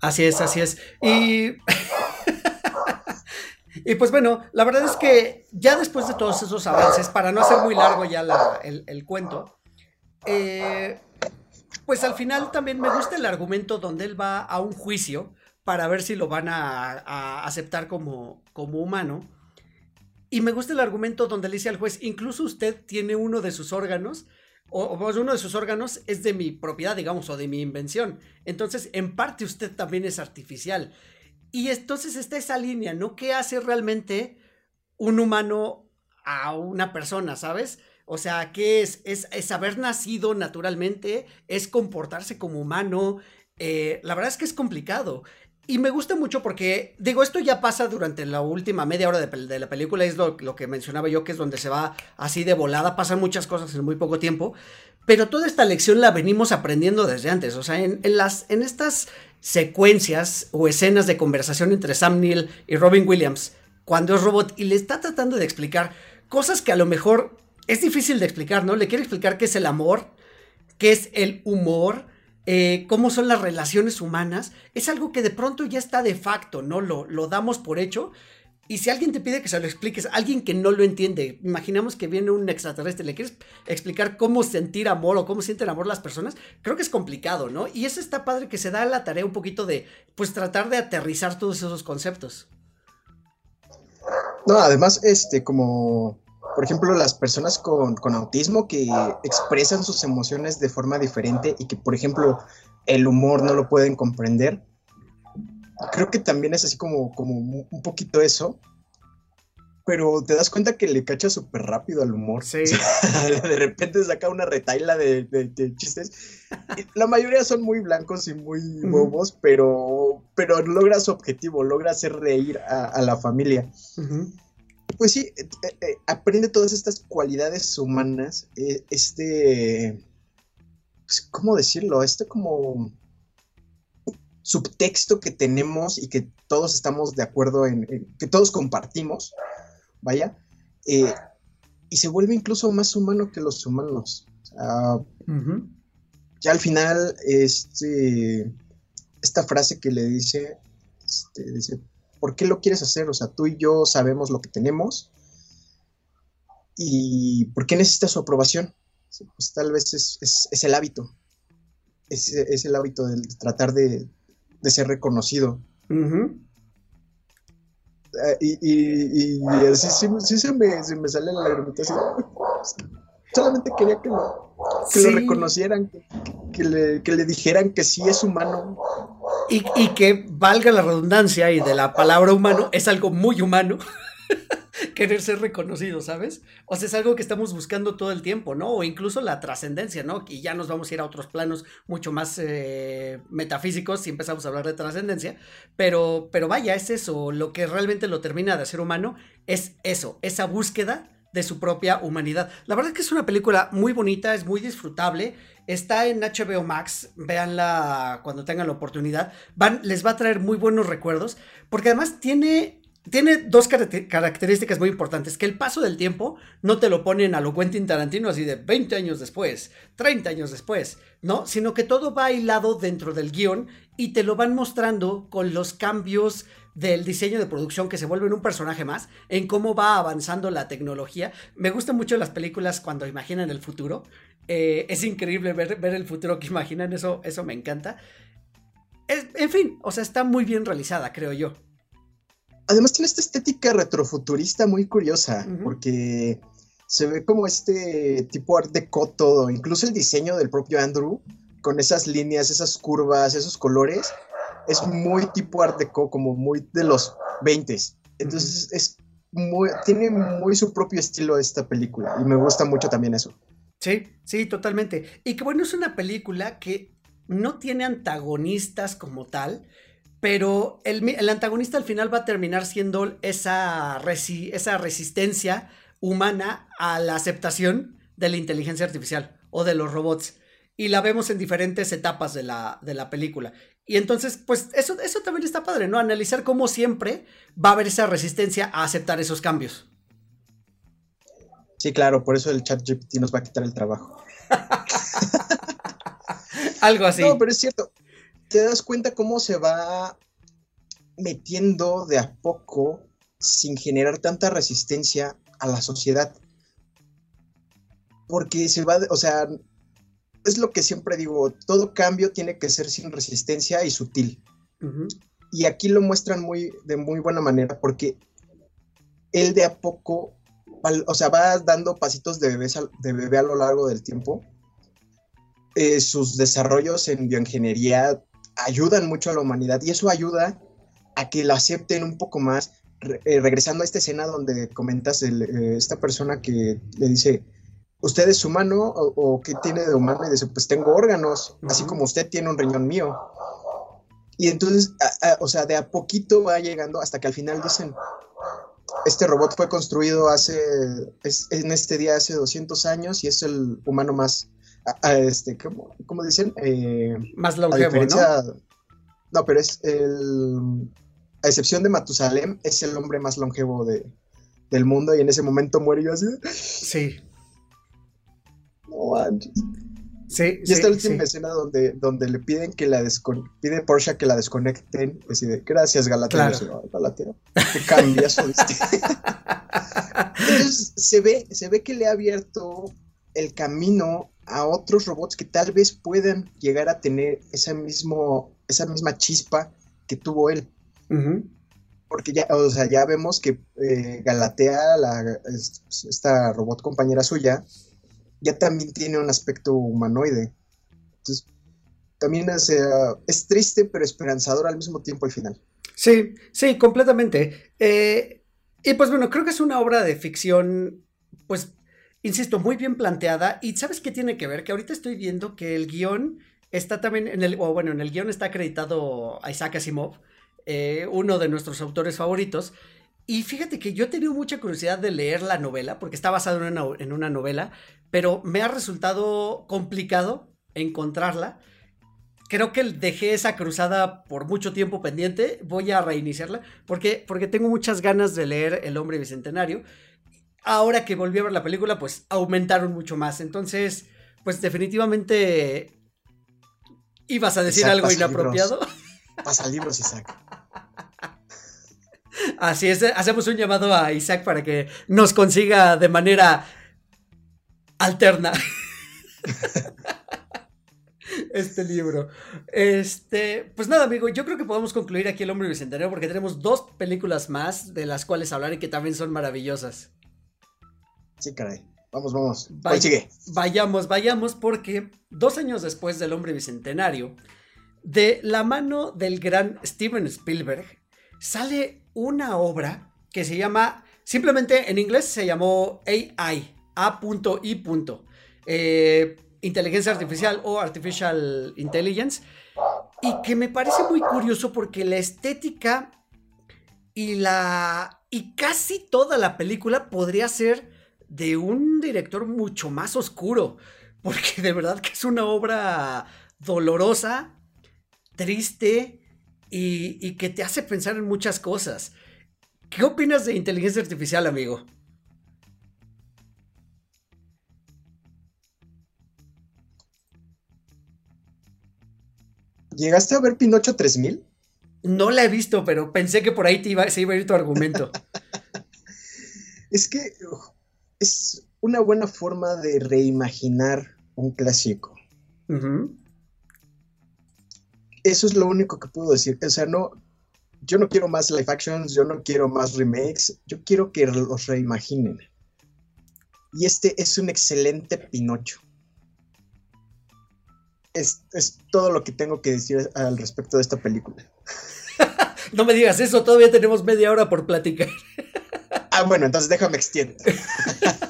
Así es, así es. Y. [LAUGHS] y pues bueno, la verdad es que ya después de todos esos avances, para no hacer muy largo ya el, cuento, eh, pues al final también me gusta el argumento donde él va a un juicio para ver si lo van a, aceptar como, como humano. Y me gusta el argumento donde le dice al juez, incluso usted tiene uno de sus órganos, o, uno de sus órganos es de mi propiedad, digamos, o de mi invención. Entonces, en parte usted también es artificial. Y entonces está esa línea, ¿no? ¿Qué hace realmente un humano a una persona, ¿sabes? O sea, ¿qué es? Es, es haber nacido naturalmente, es comportarse como humano. Eh, la verdad es que es complicado. Y me gusta mucho porque, digo, esto ya pasa durante la última media hora de, la película, es lo, que mencionaba yo, que es donde se va así de volada, pasan muchas cosas en muy poco tiempo, pero toda esta lección la venimos aprendiendo desde antes. O sea, en, en estas secuencias o escenas de conversación entre Sam Neill y Robin Williams, cuando es robot y le está tratando de explicar cosas que a lo mejor es difícil de explicar, ¿no? Le quiere explicar qué es el amor, qué es el humor, eh, cómo son las relaciones humanas, es algo que de pronto ya está de facto, ¿no? Lo, lo damos por hecho. Y si alguien te pide que se lo expliques, alguien que no lo entiende, imaginamos que viene un extraterrestre, le quieres explicar cómo sentir amor o cómo sienten amor las personas, creo que es complicado, ¿no? Y eso está padre que se da la tarea un poquito de, pues, tratar de aterrizar todos esos conceptos. No, además, este, como por ejemplo, las personas con, autismo que expresan sus emociones de forma diferente y que, por ejemplo, el humor no lo pueden comprender. Creo que también es así como, como un poquito eso. Pero te das cuenta que le cacha súper rápido al humor. Sí. [LAUGHS] de repente saca una retaila de, chistes. la mayoría son muy blancos y muy bobos, pero, pero logra su objetivo, logra hacer reír a, la familia pues sí, eh, eh, aprende todas estas cualidades humanas, eh, este, pues, ¿cómo decirlo? Este como subtexto que tenemos y que todos estamos de acuerdo en, que todos compartimos, vaya, y se vuelve incluso más humano que los humanos. Ya al final, este, esta frase que le dice, este, dice, ¿por qué lo quieres hacer? O sea, tú y yo sabemos lo que tenemos y ¿por qué necesitas su aprobación? Pues tal vez es, el hábito, es, el hábito de tratar de, ser reconocido. Ah, y, así sí, se, me, sale la lagrimita Solamente quería que lo, reconocieran, que, le, que le dijeran que sí es humano, y, que valga la redundancia y de la palabra humano, es algo muy humano. [LAUGHS] querer ser reconocido, ¿sabes? O sea, es algo que estamos buscando todo el tiempo, ¿no? O incluso la trascendencia, ¿no? Y ya nos vamos a ir a otros planos mucho más eh, metafísicos si empezamos a hablar de trascendencia. Pero, pero vaya, es eso. Lo que realmente lo termina de ser humano es eso, esa búsqueda de su propia humanidad. La verdad es que es una película muy bonita, es muy disfrutable. Está en HBO Max, véanla cuando tengan la oportunidad. Van, les va a traer muy buenos recuerdos, porque además tiene tiene dos características muy importantes, que el paso del tiempo no te lo ponen a lo Quentin Tarantino así de 20 años después, 30 años después, ¿no? Sino que todo va hilado dentro del guion y te lo van mostrando con los cambios del diseño de producción que se vuelven un personaje más, en cómo va avanzando la tecnología. Me gustan mucho las películas cuando imaginan el futuro. Eh, es increíble ver, ver, el futuro que imaginan, eso, eso me encanta. en fin, o sea, está muy bien realizada, creo yo. Además tiene esta estética retrofuturista muy curiosa, porque se ve como este tipo art deco todo, incluso el diseño del propio Andrew, con esas líneas, esas curvas, esos colores, es muy tipo art deco, como muy de los 20 Entonces es muy, tiene muy su propio estilo esta película y me gusta mucho también eso. Sí, sí, totalmente. Y que bueno, es una película que no tiene antagonistas como tal, pero el, antagonista al final va a terminar siendo esa, esa resistencia humana a la aceptación de la inteligencia artificial o de los robots. Y la vemos en diferentes etapas de la, de la película. Y entonces, pues eso, eso también está padre, ¿no? Analizar cómo siempre va a haber esa resistencia a aceptar esos cambios. Sí, claro, por eso el chat GPT nos va a quitar el trabajo. [LAUGHS] Algo así. No, pero es cierto te das cuenta cómo se va metiendo de a poco sin generar tanta resistencia a la sociedad. Porque se va, o sea, es lo que siempre digo, todo cambio tiene que ser sin resistencia y sutil. Y aquí lo muestran muy, de muy buena manera porque él de a poco, o sea, va dando pasitos de bebé, de bebé a lo largo del tiempo. Eh, sus desarrollos en bioingeniería ayudan mucho a la humanidad y eso ayuda a que lo acepten un poco más. Eh, regresando a esta escena donde comentas eh, esta persona que le dice, ¿usted es humano o, qué tiene de humano? Y dice, pues tengo órganos, así como usted tiene un riñón mío. Y entonces, o sea, de a poquito va llegando hasta que al final dicen, este robot fue construido hace, en este día hace 200 años y es el humano más este, ¿cómo, cómo dicen? Eh, Más longevo, ¿no? No, pero es el. A excepción de Matusalem, es el hombre más longevo de, del mundo y en ese momento muere yo así. Sí. No manches. Sí, y esta última escena donde, donde le piden que la pide Porsche que la desconecten, decide, gracias Galatea, claro. Galatea, que cambia su [LAUGHS] Entonces se ve, se ve que le ha abierto el camino a otros robots que tal vez puedan llegar a tener esa, mismo, esa misma chispa que tuvo él. Porque ya, o sea, ya vemos que eh, Galatea, la, esta robot compañera suya, ya también tiene un aspecto humanoide. Entonces, también es, es triste, pero esperanzador al mismo tiempo al final. Sí, sí, completamente. Eh, y pues bueno, creo que es una obra de ficción, pues insisto, muy bien planteada. Y ¿sabes qué tiene que ver? Que ahorita estoy viendo que el guion está también en el, o bueno, en el guion está acreditado a Isaac Asimov, eh, uno de nuestros autores favoritos. Y fíjate que yo he tenido mucha curiosidad de leer la novela, porque está basado en una, en una novela, pero me ha resultado complicado encontrarla. Creo que dejé esa cruzada por mucho tiempo pendiente. Voy a reiniciarla porque, porque tengo muchas ganas de leer El hombre bicentenario ahora que volví a ver la película, pues aumentaron mucho más. Entonces, pues definitivamente ibas a decir algo inapropiado. Pasa libros, Isaac. Así es, hacemos un llamado a Isaac para que nos consiga de manera alterna [LAUGHS] este libro. Este, pues nada, amigo, yo creo que podemos concluir aquí El Hombre Bicentenario porque tenemos dos películas más de las cuales hablar y que también son maravillosas. Sí, caray. Vamos, vamos. sigue? Vayamos, vayamos, porque dos años después del hombre bicentenario, de la mano del gran Steven Spielberg, sale una obra que se llama, simplemente en inglés se llamó AI, A.I. Eh, inteligencia artificial o artificial intelligence, y que me parece muy curioso porque la estética y la y casi toda la película podría ser de un director mucho más oscuro, porque de verdad que es una obra dolorosa, triste y, que te hace pensar en muchas cosas. ¿Qué opinas de inteligencia artificial, amigo? ¿Llegaste a ver Pinocho 3000? No la he visto, pero pensé que por ahí te iba, se iba a ir tu argumento. [LAUGHS] es que es una buena forma de reimaginar un clásico. Eso es lo único que puedo decir. O sea, no, yo no quiero más live actions, yo no quiero más remakes, yo quiero que los reimaginen. Y este es un excelente Pinocho. Es, es todo lo que tengo que decir al respecto de esta película. [LAUGHS] no me digas eso, todavía tenemos media hora por platicar. Ah, bueno, entonces déjame extiender. [LAUGHS]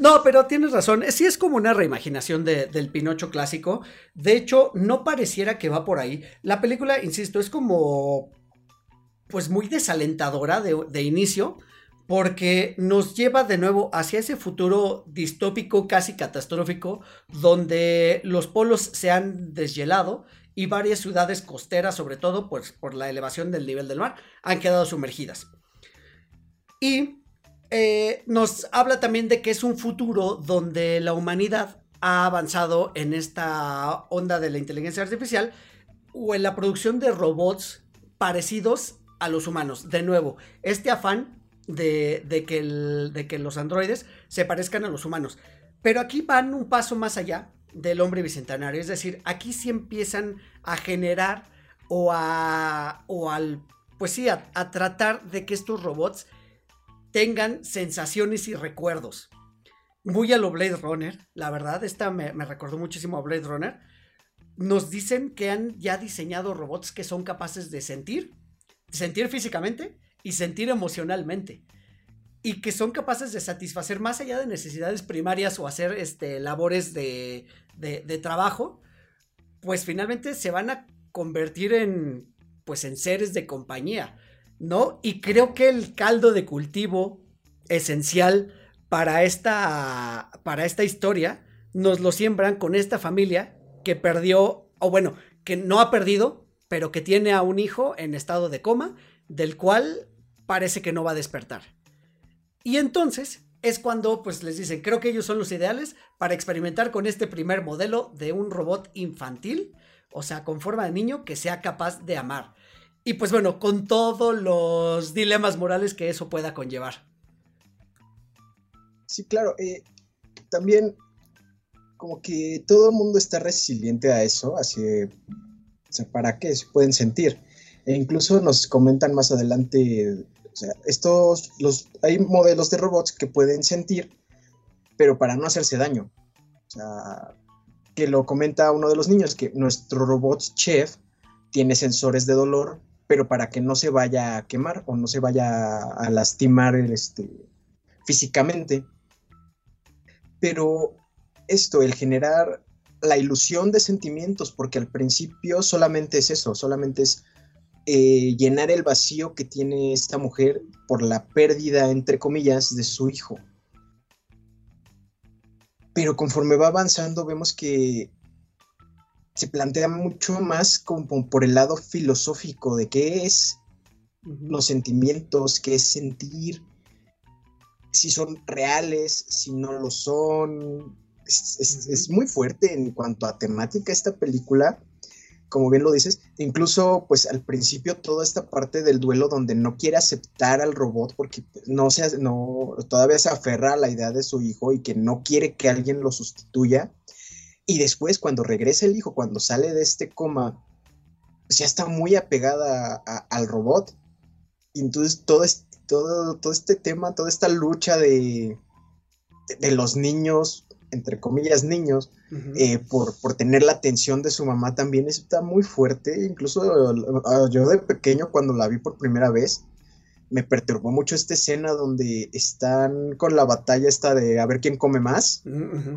no, pero tienes razón. Sí es como una reimaginación del Pinocho clásico. De hecho, no pareciera que va por ahí. La película, insisto, es como. Pues muy desalentadora de, de inicio. Porque nos lleva de nuevo hacia ese futuro distópico, casi catastrófico, donde los polos se han deshielado y varias ciudades costeras, sobre todo pues, por la elevación del nivel del mar, han quedado sumergidas. Y eh, nos habla también de que es un futuro donde la humanidad ha avanzado en esta onda de la inteligencia artificial o en la producción de robots parecidos a los humanos. De nuevo, este afán de, que, los androides se parezcan a los humanos. Pero aquí van un paso más allá del hombre bicentenario. Es decir, aquí sí empiezan a generar o a. o al. Pues sí, a tratar de que estos robots tengan sensaciones y recuerdos. Muy a lo Blade Runner, la verdad, esta me, recordó muchísimo a Blade Runner. Nos dicen que han ya diseñado robots que son capaces de sentir, sentir físicamente y sentir emocionalmente. Y que son capaces de satisfacer más allá de necesidades primarias o hacer este, labores de, de trabajo, pues finalmente se van a convertir en, pues en seres de compañía ¿no? Y creo que el caldo de cultivo esencial para esta, para esta historia nos lo siembran con esta familia que perdió, o bueno, que no ha perdido, pero que tiene a un hijo en estado de coma, del cual parece que no va a despertar. Y entonces es cuando pues les dicen, creo que ellos son los ideales para experimentar con este primer modelo de un robot infantil, o sea, con forma de niño que sea capaz de amar. Y pues bueno, con todos los dilemas morales que eso pueda conllevar. Sí, claro. Eh, también como que todo el mundo está resiliente a eso, así, o sea, ¿para qué se pueden sentir? E incluso nos comentan más adelante, o sea, estos, los, hay modelos de robots que pueden sentir, pero para no hacerse daño. O sea, que lo comenta uno de los niños, que nuestro robot chef tiene sensores de dolor, pero para que no se vaya a quemar o no se vaya a lastimar este, físicamente. Pero esto, el generar la ilusión de sentimientos, porque al principio solamente es eso, solamente es eh, llenar el vacío que tiene esta mujer por la pérdida, entre comillas, de su hijo. Pero conforme va avanzando vemos que se plantea mucho más como por el lado filosófico de qué es los sentimientos, qué es sentir, si son reales, si no lo son, es, muy fuerte en cuanto a temática esta película, como bien lo dices, incluso pues al principio toda esta parte del duelo donde no quiere aceptar al robot porque pues, no se, no, todavía se aferra a la idea de su hijo y que no quiere que alguien lo sustituya. Y después cuando regresa el hijo, cuando sale de este coma, pues, ya está muy apegada al robot. Y entonces todo este, todo, todo este tema, toda esta lucha de, de los niños entre comillas, niños, eh, por, por, tener la atención de su mamá también está muy fuerte. Incluso ah, yo de pequeño, cuando la vi por primera vez, me perturbó mucho esta escena donde están con la batalla esta de a ver quién come más.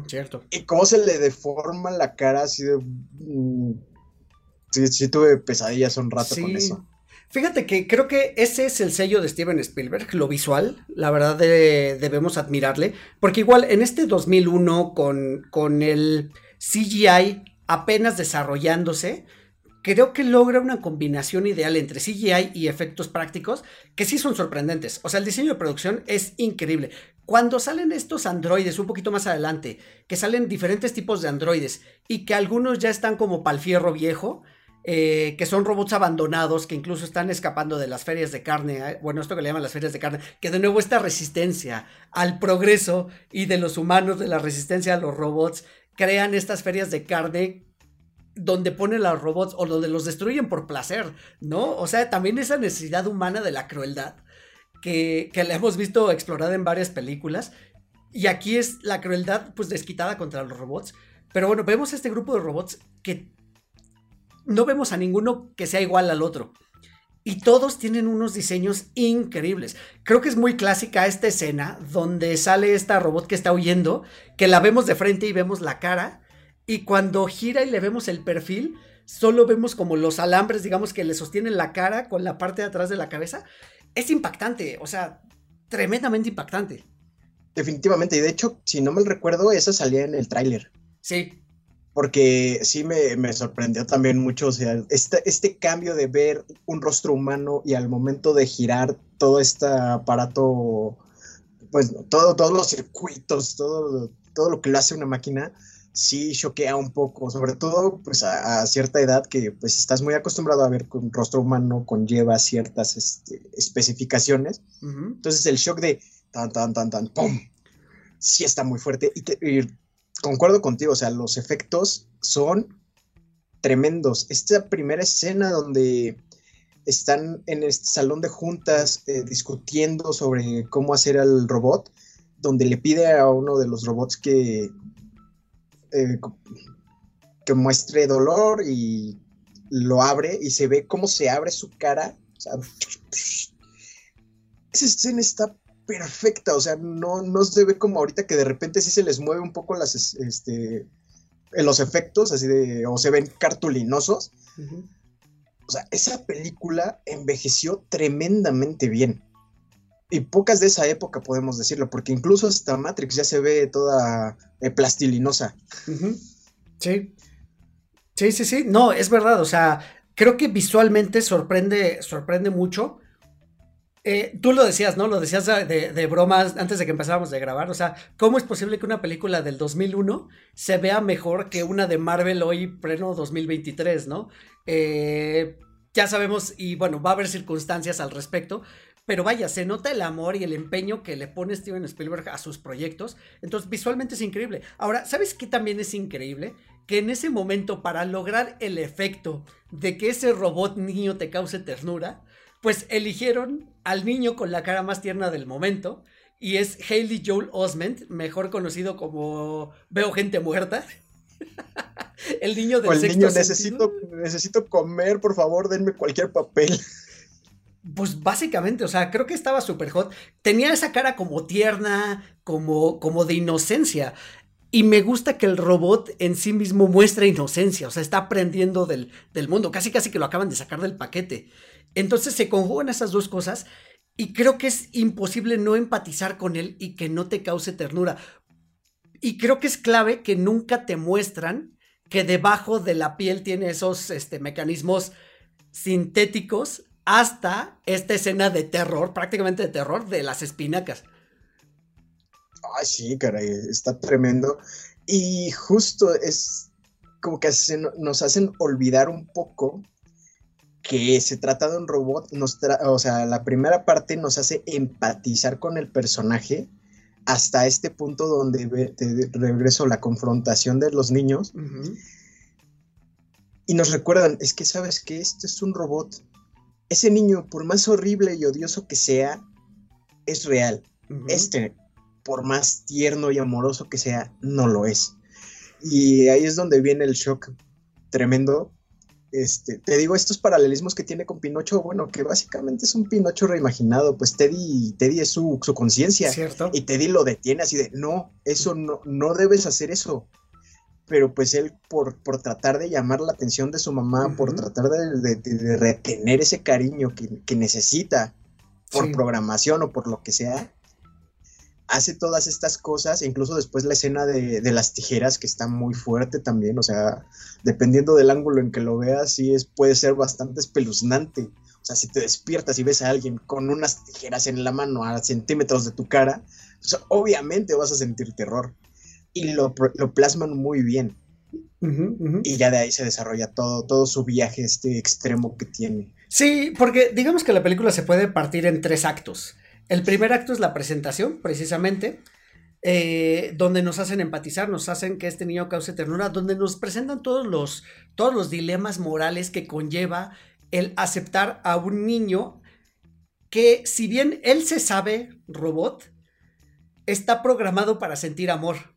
cierto. Y cómo se le deforma la cara así de... Mm, sí, sí tuve pesadillas un rato con eso. Fíjate que creo que ese es el sello de Steven Spielberg, lo visual, la verdad debemos admirarle, porque igual en este 2001 con, con el CGI apenas desarrollándose, creo que logra una combinación ideal entre CGI y efectos prácticos que sí son sorprendentes. O sea, el diseño de producción es increíble. Cuando salen estos androides un poquito más adelante, que salen diferentes tipos de androides y que algunos ya están como pal fierro viejo, eh, que son robots abandonados, que incluso están escapando de las ferias de carne, eh, bueno, esto que le llaman las ferias de carne, que de nuevo esta resistencia al progreso y de los humanos, de la resistencia a los robots, crean estas ferias de carne donde ponen los robots o donde los destruyen por placer, ¿no? O sea, también esa necesidad humana de la crueldad que, que la hemos visto explorada en varias películas. Y aquí es la crueldad pues desquitada contra los robots. Pero bueno, vemos este grupo de robots que no vemos a ninguno que sea igual al otro. Y todos tienen unos diseños increíbles. Creo que es muy clásica esta escena donde sale esta robot que está huyendo, que la vemos de frente y vemos la cara, y cuando gira y le vemos el perfil, solo vemos como los alambres, digamos, que le sostienen la cara con la parte de atrás de la cabeza. Es impactante, o sea, tremendamente impactante. Definitivamente, y de hecho, si no me recuerdo, esa salía en el tráiler. Sí, porque sí me, sorprendió también mucho, o sea, este, este, cambio de ver un rostro humano y al momento de girar todo este aparato, pues todo, todos los circuitos, todo, todo lo que lo hace una máquina, sí choquea un poco, sobre todo pues a, cierta edad que pues estás muy acostumbrado a ver que un rostro humano conlleva ciertas este, especificaciones. Entonces el shock de tan, tan, tan, tan, ¡pum! Sí está muy fuerte y, y concuerdo contigo, o sea, los efectos son tremendos. Esta primera escena donde están en este salón de juntas eh, discutiendo sobre cómo hacer al robot, donde le pide a uno de los robots que, eh, que muestre dolor y lo abre y se ve cómo se abre su cara. esa escena está perfecta, o sea, no, no se ve como ahorita que de repente sí se les mueve un poco las, este, los efectos, así de, o se ven cartulinosos. O sea, esa película envejeció tremendamente bien. Y pocas de esa época podemos decirlo, porque incluso hasta Matrix ya se ve toda eh, plastilinosa. Sí. Sí, sí, sí. No, es verdad. O sea, creo que visualmente sorprende, sorprende mucho. Eh, tú lo decías, ¿no? Lo decías de, bromas antes de que empezáramos de grabar. O sea, ¿cómo es posible que una película del 2001 se vea mejor que una de Marvel hoy, pleno 2023, ¿no? Eh, ya sabemos, y bueno, va a haber circunstancias al respecto, pero vaya, se nota el amor y el empeño que le pone Steven Spielberg a sus proyectos. Entonces, visualmente es increíble. Ahora, ¿sabes qué también es increíble? Que en ese momento, para lograr el efecto de que ese robot niño te cause ternura, pues eligieron al niño con la cara más tierna del momento. Y es Haley Joel Osment, mejor conocido como Veo gente muerta. [LAUGHS] el niño del o el niño necesito, necesito comer, por favor, denme cualquier papel. Pues básicamente, o sea, creo que estaba súper hot. Tenía esa cara como tierna, como, como de inocencia. Y me gusta que el robot en sí mismo muestra inocencia, o sea, está aprendiendo del, del mundo, casi casi que lo acaban de sacar del paquete. Entonces se conjugan esas dos cosas y creo que es imposible no empatizar con él y que no te cause ternura. Y creo que es clave que nunca te muestran que debajo de la piel tiene esos este, mecanismos sintéticos hasta esta escena de terror, prácticamente de terror, de las espinacas. Ay, sí, caray, está tremendo. Y justo es como que nos hacen olvidar un poco que se trata de un robot. Nos o sea, la primera parte nos hace empatizar con el personaje hasta este punto donde te regreso la confrontación de los niños. Y nos recuerdan, es que sabes que este es un robot ese niño, por más horrible y odioso que sea, es real. Este, por más tierno y amoroso que sea, no lo es. Y ahí es donde viene el shock tremendo. Este, te digo, estos paralelismos que tiene con Pinocho, bueno, que básicamente es un Pinocho reimaginado, pues Teddy, Teddy es su, su conciencia. Y Teddy lo detiene así de, no, eso no, no debes hacer eso pero pues él por, por tratar de llamar la atención de su mamá, por tratar de, retener ese cariño que, necesita por programación o por lo que sea, hace todas estas cosas, incluso después la escena de, las tijeras que está muy fuerte también, o sea, dependiendo del ángulo en que lo veas, sí es, puede ser bastante espeluznante. O sea, si te despiertas y ves a alguien con unas tijeras en la mano a centímetros de tu cara, obviamente vas a sentir terror y lo, plasman muy bien. Y ya de ahí se desarrolla todo, todo su viaje este extremo que tiene. Sí, porque digamos que la película se puede partir en tres actos. El primer acto es la presentación, precisamente, eh, donde nos hacen empatizar, nos hacen que este niño cause ternura, donde nos presentan todos los, todos los dilemas morales que conlleva el aceptar a un niño que si bien él se sabe robot, está programado para sentir amor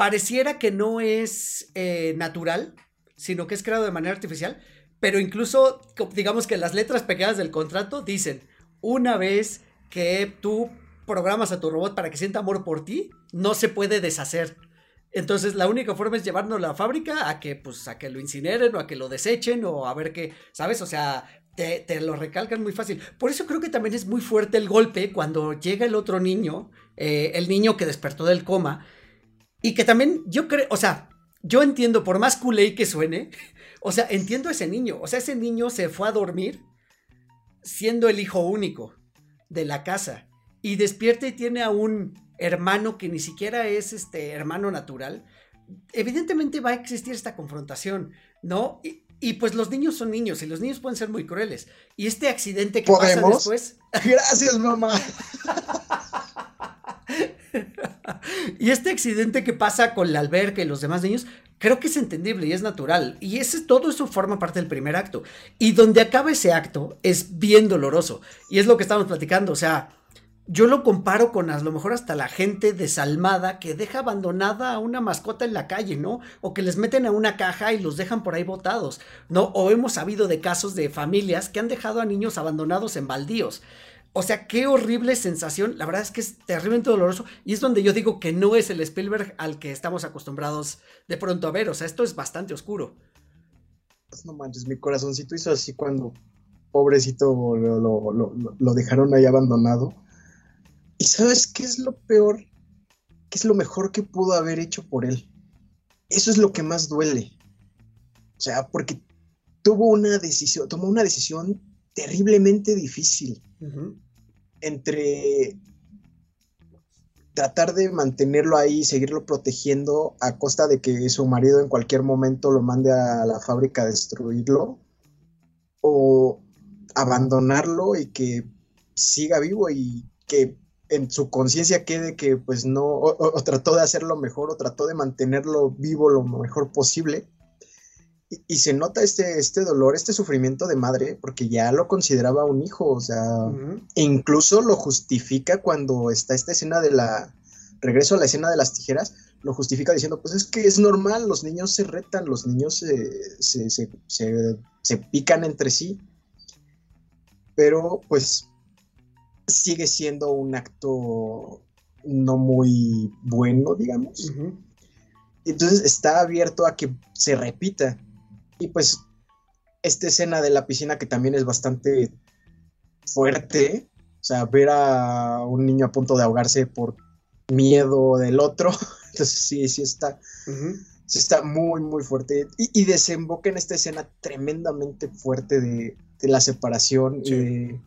pareciera que no es eh, natural, sino que es creado de manera artificial, pero incluso digamos que las letras pequeñas del contrato dicen, una vez que tú programas a tu robot para que sienta amor por ti, no se puede deshacer. Entonces la única forma es llevarnos a la fábrica a que pues a que lo incineren o a que lo desechen o a ver qué, ¿sabes? O sea, te, lo recalcan muy fácil. Por eso creo que también es muy fuerte el golpe cuando llega el otro niño, eh, el niño que despertó del coma, y que también yo creo, o sea, yo entiendo, por más culé que suene, [LAUGHS] o sea, entiendo a ese niño. O sea, ese niño se fue a dormir siendo el hijo único de la casa. Y despierta y tiene a un hermano que ni siquiera es este hermano natural. Evidentemente va a existir esta confrontación, ¿no? Y, pues los niños son niños y los niños pueden ser muy crueles. Y este accidente que pasa después. [LAUGHS] Gracias, mamá. [LAUGHS] [LAUGHS] y este accidente que pasa con la alberca y los demás niños, creo que es entendible y es natural. Y ese, todo eso forma parte del primer acto. Y donde acaba ese acto es bien doloroso. Y es lo que estamos platicando. O sea, yo lo comparo con a lo mejor hasta la gente desalmada que deja abandonada a una mascota en la calle, ¿no? O que les meten a una caja y los dejan por ahí botados, ¿no? O hemos sabido de casos de familias que han dejado a niños abandonados en baldíos. O sea, qué horrible sensación. La verdad es que es terriblemente doloroso. Y es donde yo digo que no es el Spielberg al que estamos acostumbrados de pronto a ver. O sea, esto es bastante oscuro. Pues no manches, mi corazoncito hizo así cuando pobrecito lo, dejaron ahí abandonado. ¿Y sabes qué es lo peor? ¿Qué es lo mejor que pudo haber hecho por él? Eso es lo que más duele. O sea, porque tuvo una decisión, tomó una decisión terriblemente difícil entre tratar de mantenerlo ahí y seguirlo protegiendo a costa de que su marido en cualquier momento lo mande a la fábrica a destruirlo o abandonarlo y que siga vivo y que en su conciencia quede que pues no, o, trató de hacerlo mejor o trató de mantenerlo vivo lo mejor posible. Y, se nota este, este dolor, este sufrimiento de madre, porque ya lo consideraba un hijo, o sea, e incluso lo justifica cuando está esta escena de la, regreso a la escena de las tijeras, lo justifica diciendo, pues es que es normal, los niños se retan, los niños se, se pican entre sí, pero pues sigue siendo un acto no muy bueno, digamos. Entonces está abierto a que se repita. Y pues esta escena de la piscina que también es bastante fuerte, o sea, ver a un niño a punto de ahogarse por miedo del otro, [LAUGHS] entonces sí, sí está, sí está muy, muy fuerte. Y, desemboca en esta escena tremendamente fuerte de, la separación. ¿Qué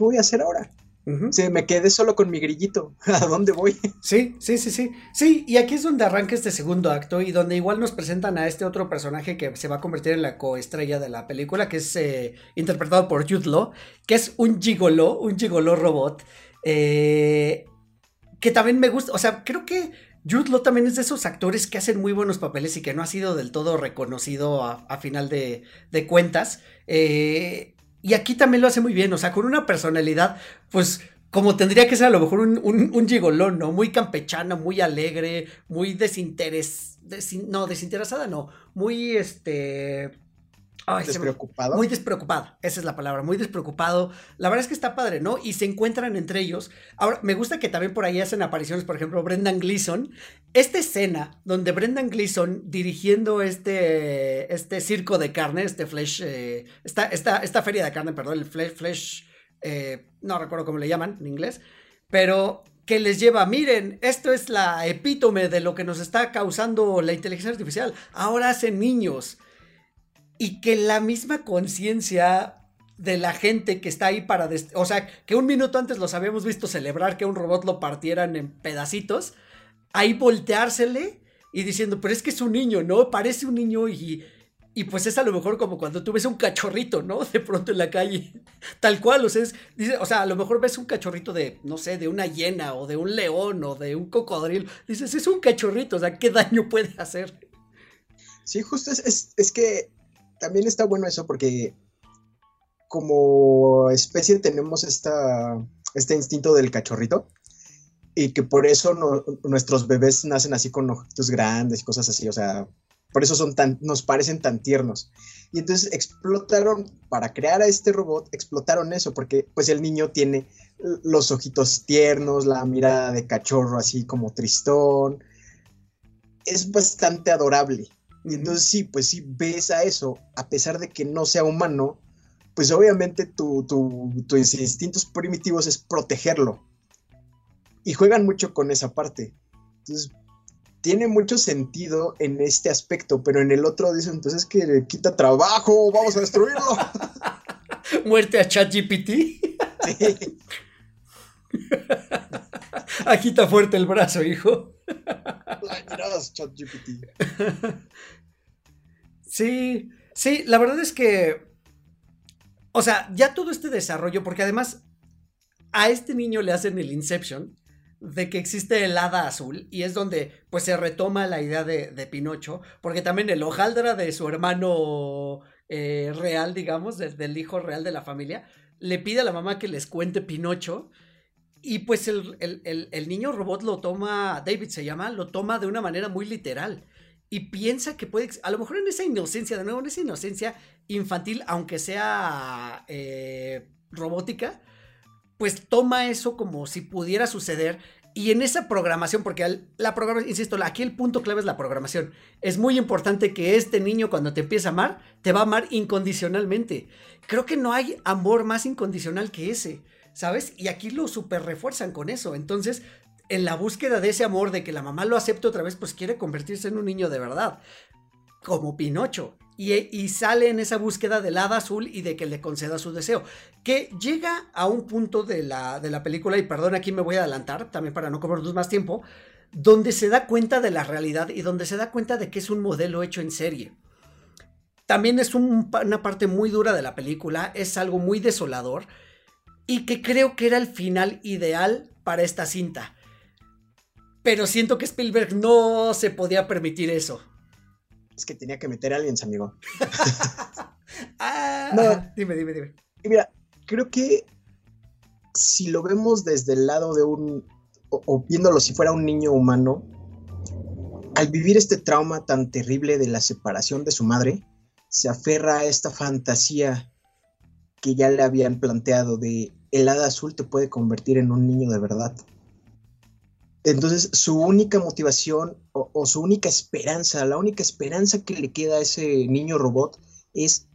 voy a hacer ahora? Me quedé solo con mi grillito. [LAUGHS] ¿A dónde voy? Sí, sí, sí, sí. Sí, y aquí es donde arranca este segundo acto y donde igual nos presentan a este otro personaje que se va a convertir en la coestrella de la película, que es eh, interpretado por Jude Law, que es un gigolo, un gigolo robot. Eh, que también me gusta, o sea, creo que Jude Law también es de esos actores que hacen muy buenos papeles y que no ha sido del todo reconocido a, final de, de cuentas. Eh, y aquí también lo hace muy bien, o sea, con una personalidad, pues como tendría que ser a lo mejor un, un, gigolón, ¿no? Muy campechano, muy alegre, muy desinteres... no, desinteresada no, muy este... despreocupado. muy despreocupado, esa es la palabra, muy despreocupado. La verdad es que está padre, ¿no? Y se encuentran entre ellos. Ahora, me gusta que también por ahí hacen apariciones, por ejemplo, Brendan Gleeson. Esta escena donde Brendan Gleeson dirigiendo este, este circo de carne, este flesh, eh, esta, esta, feria de carne, perdón, el flesh, flesh eh, no recuerdo cómo le llaman en inglés, pero que les lleva, miren, esto es la epítome de lo que nos está causando la inteligencia artificial, ahora hacen niños. Y que la misma conciencia de la gente que está ahí para... O sea, que un minuto antes los habíamos visto celebrar que un robot lo partieran en pedacitos, ahí volteársele y diciendo, pero es que es un niño, ¿no? Parece un niño y, y pues es a lo mejor como cuando tú ves un cachorrito, ¿no? De pronto en la calle. [LAUGHS] Tal cual, o sea, dice, o a lo mejor ves un cachorrito de, no sé, de una hiena o de un león o de un cocodrilo. Dices, es un cachorrito, o sea, ¿qué daño puede hacer? Sí, justo es, es que también está bueno eso porque como especie tenemos esta, este instinto del cachorrito y que por eso nuestros bebés nacen así con ojitos grandes y cosas así, o sea, por eso son tan, nos parecen tan tiernos. Y entonces explotaron, para crear a este robot, explotaron eso, porque pues el niño tiene los ojitos tiernos, la mirada de cachorro así como tristón. Es bastante adorable. Y entonces sí, pues sí ves a eso, a pesar de que no sea humano, pues obviamente tus instintos primitivos es protegerlo y juegan mucho con esa parte. Entonces, tiene mucho sentido en este aspecto, pero en el otro dicen, entonces que le quita trabajo, vamos a destruirlo. [LAUGHS] Muerte a ChatGPT. Sí. [LAUGHS] Agita fuerte el brazo, hijo. ChatGPT. [LAUGHS] Sí, sí, la verdad es que. O sea, ya todo este desarrollo, porque además a este niño le hacen el Inception de que existe el hada azul y es donde pues se retoma la idea de, Pinocho, porque también el hojaldra de su hermano eh, real, digamos, del hijo real de la familia, le pide a la mamá que les cuente Pinocho y pues el, niño robot lo toma, David se llama, lo toma de una manera muy literal y piensa que puede, a lo mejor en esa inocencia, de nuevo, en esa inocencia infantil, aunque sea eh, robótica, pues toma eso como si pudiera suceder. Y en esa programación, porque la programación, insisto, aquí el punto clave es la programación. Es muy importante que este niño cuando te empieza a amar, te va a amar incondicionalmente. Creo que no hay amor más incondicional que ese. ¿sabes? Y aquí lo super refuerzan con eso. Entonces, en la búsqueda de ese amor, de que la mamá lo acepte otra vez, pues quiere convertirse en un niño de verdad, como Pinocho. Y, sale en esa búsqueda del hada azul y de que le conceda su deseo. Que llega a un punto de la, de la película, y perdón, aquí me voy a adelantar, también para no cobrarnos más tiempo, donde se da cuenta de la realidad y donde se da cuenta de que es un modelo hecho en serie. También es una parte muy dura de la película, es algo muy desolador y que creo que era el final ideal para esta cinta. Pero siento que Spielberg no se podía permitir eso. Es que tenía que meter a alguien, amigo. [LAUGHS] ah, dime, dime, dime. mira, creo que si lo vemos desde el lado de un. O, viéndolo si fuera un niño humano, al vivir este trauma tan terrible de la separación de su madre, se aferra a esta fantasía que ya le habían planteado de el hada azul te puede convertir en un niño de verdad. Entonces, su única motivación o, su única esperanza, la única esperanza que le queda a ese niño robot es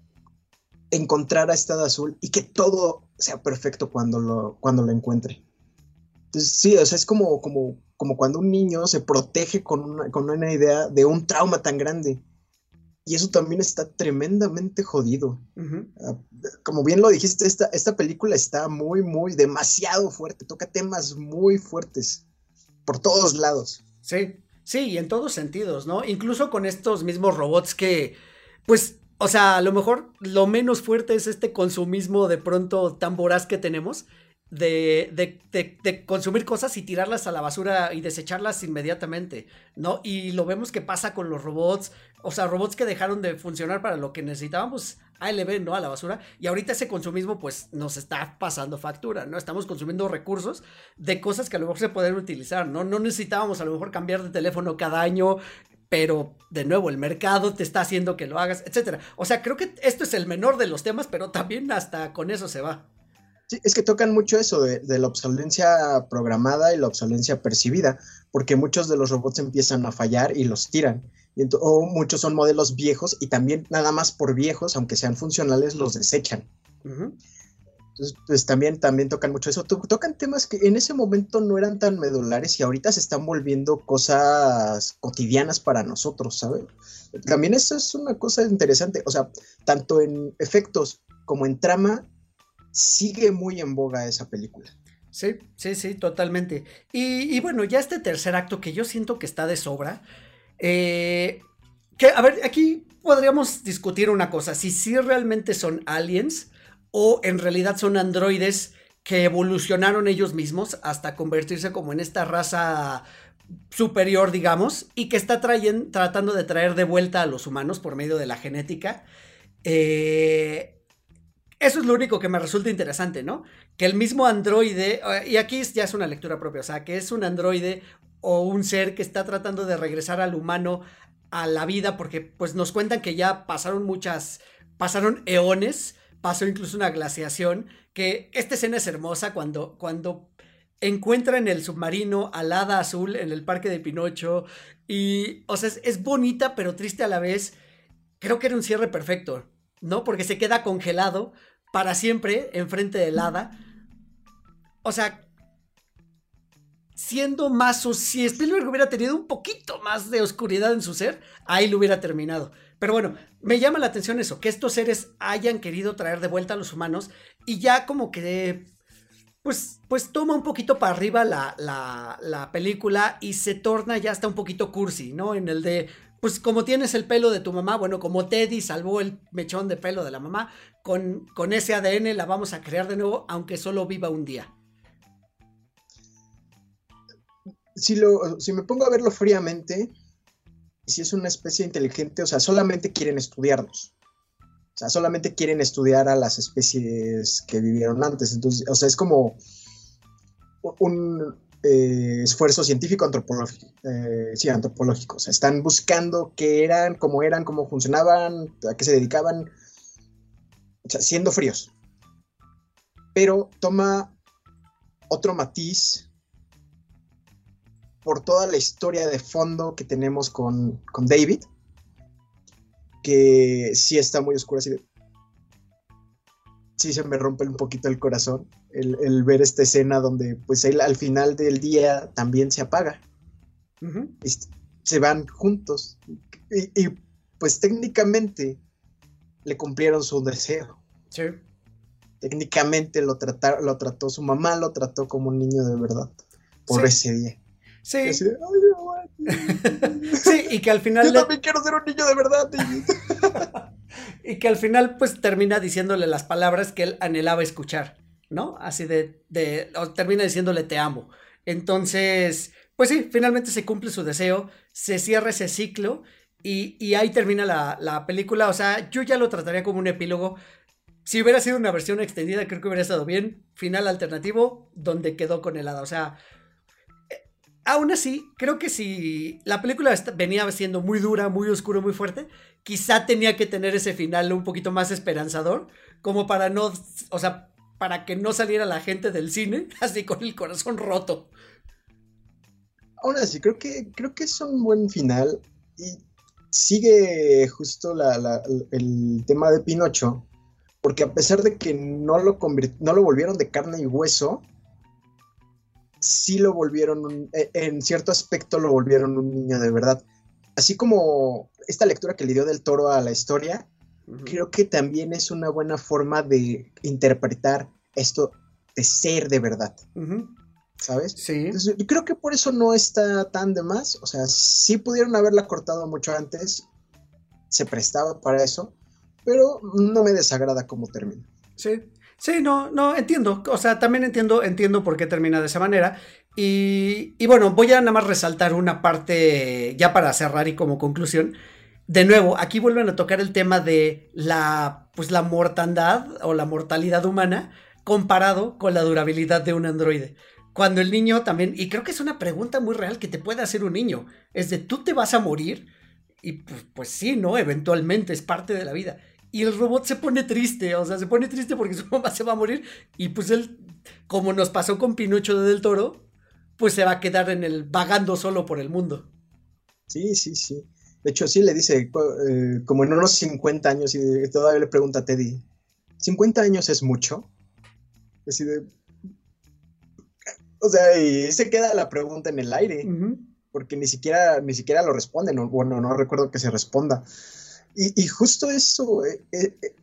encontrar a Estado Azul y que todo sea perfecto cuando lo, cuando lo encuentre. Entonces, sí, o sea, es como, como, como cuando un niño se protege con una, con una idea de un trauma tan grande. Y eso también está tremendamente jodido. Ah, como bien lo dijiste, esta, esta película está muy, muy, demasiado fuerte, toca temas muy fuertes por todos lados. Sí, sí, y en todos sentidos, ¿no? Incluso con estos mismos robots que, pues, o sea, a lo mejor lo menos fuerte es este consumismo de pronto tan voraz que tenemos. De, de, de, consumir cosas y tirarlas a la basura y desecharlas inmediatamente, ¿no? Y lo vemos que pasa con los robots, o sea, robots que dejaron de funcionar para lo que necesitábamos, ALB, ¿no? A la basura. Y ahorita ese consumismo, pues, nos está pasando factura, ¿no? Estamos consumiendo recursos de cosas que a lo mejor se pueden utilizar, ¿no? No necesitábamos a lo mejor cambiar de teléfono cada año, pero de nuevo, el mercado te está haciendo que lo hagas, etcétera. O sea, creo que esto es el menor de los temas, pero también hasta con eso se va. Sí, es que tocan mucho eso de, de la obsolencia programada y la obsolencia percibida, porque muchos de los robots empiezan a fallar y los tiran o muchos son modelos viejos y también nada más por viejos, aunque sean funcionales, los desechan. Entonces, pues también, también tocan mucho eso. Tocan temas que en ese momento no eran tan medulares y ahorita se están volviendo cosas cotidianas para nosotros, ¿sabes? También eso es una cosa interesante. O sea, tanto en efectos como en trama, sigue muy en boga esa película. Sí, sí, sí, totalmente. Y, y bueno, ya este tercer acto que yo siento que está de sobra, eh, que, a ver, aquí podríamos discutir una cosa, si sí realmente son aliens o en realidad son androides que evolucionaron ellos mismos hasta convertirse como en esta raza superior, digamos, y que está tratando de traer de vuelta a los humanos por medio de la genética. Eh, eso es lo único que me resulta interesante, ¿no? Que el mismo androide, eh, y aquí ya es una lectura propia, o sea, que es un androide o un ser que está tratando de regresar al humano a la vida, porque pues nos cuentan que ya pasaron muchas, pasaron eones, pasó incluso una glaciación, que esta escena es hermosa cuando, cuando encuentran el submarino al hada azul en el parque de Pinocho, y, o sea, es, es bonita pero triste a la vez, creo que era un cierre perfecto, ¿no? Porque se queda congelado para siempre enfrente del hada. O sea, siendo más, o si Spielberg hubiera tenido un poquito más de oscuridad en su ser, ahí lo hubiera terminado. Pero bueno, me llama la atención eso, que estos seres hayan querido traer de vuelta a los humanos y ya como que, pues, pues toma un poquito para arriba la, la, la película y se torna ya hasta un poquito cursi, ¿no? En el de, pues como tienes el pelo de tu mamá, bueno, como Teddy salvó el mechón de pelo de la mamá, con, con ese ADN la vamos a crear de nuevo, aunque solo viva un día si, lo, si me pongo a verlo fríamente, si es una especie inteligente, o sea, solamente quieren estudiarnos. O sea, solamente quieren estudiar a las especies que vivieron antes. Entonces, o sea, es como un eh, esfuerzo científico antropológico. Eh, sí, antropológico. O sea, están buscando qué eran, cómo eran, cómo funcionaban, a qué se dedicaban. O sea, siendo fríos. Pero toma otro matiz por toda la historia de fondo que tenemos con, David, que sí está muy oscura. Así sí se me rompe un poquito el corazón el, el ver esta escena donde pues él al final del día también se apaga. Y se van juntos. Y, y, pues técnicamente le cumplieron su deseo. Sí. Técnicamente lo, tratar, lo trató su mamá, lo trató como un niño de verdad por Sí. ese día. Sí, Así de, "Ay, mamá, [LAUGHS] sí, y que al final yo le- también quiero ser un niño de verdad. [LAUGHS] y que al final pues termina diciéndole las palabras que él anhelaba escuchar, ¿no? Así de, de o termina diciéndole te amo. Entonces, pues sí, finalmente se cumple su deseo, se cierra ese ciclo y, y ahí termina la, la película. O sea, yo ya lo trataría como un epílogo. Si hubiera sido una versión extendida, creo que hubiera estado bien. Final alternativo, donde quedó con el hada. O sea, aún así, creo que si la película venía siendo muy dura, muy oscuro, muy fuerte, quizá tenía que tener ese final un poquito más esperanzador, como para no, o sea, para que no saliera la gente del cine [LAUGHS] así con el corazón roto. Aún así, creo que, creo que es un buen final. Y sigue justo la- el tema de Pinocho. Porque a pesar de que no lo, no lo volvieron de carne y hueso, sí lo volvieron, un- e- en cierto aspecto lo volvieron un niño de verdad. Así como esta lectura que le dio del toro a la historia, creo que también es una buena forma de interpretar esto de ser de verdad, ¿sabes? Sí. Entonces, yo creo que por eso no está tan de más. O sea, sí pudieron haberla cortado mucho antes. Se prestaba para eso. Pero no me desagrada cómo termina. Sí, sí, no, no, entiendo. O sea, también entiendo, entiendo por qué termina de esa manera. Y, y bueno, voy a nada más resaltar una parte ya para cerrar y como conclusión. De nuevo, aquí vuelven a tocar el tema de la, pues la mortandad o la mortalidad humana comparado con la durabilidad de un androide. Cuando el niño también, y creo que es una pregunta muy real que te puede hacer un niño, es de, ¿tú te vas a morir? Y pues, pues sí, ¿no? Eventualmente es parte de la vida. Y el robot se pone triste, o sea, se pone triste porque su [LAUGHS] mamá se va a morir. Y pues él, como nos pasó con Pinocho de Del Toro, pues se va a quedar en el vagando solo por el mundo. Sí, sí, sí. De hecho, sí le dice, eh, como en unos 50 años, y todavía le pregunta a Teddy, ¿50 años es mucho? Así de... O sea, y se queda la pregunta en el aire. Porque ni siquiera, ni siquiera lo responden, o bueno, no recuerdo que se responda. Y, y justo eso, eh, eh, eh,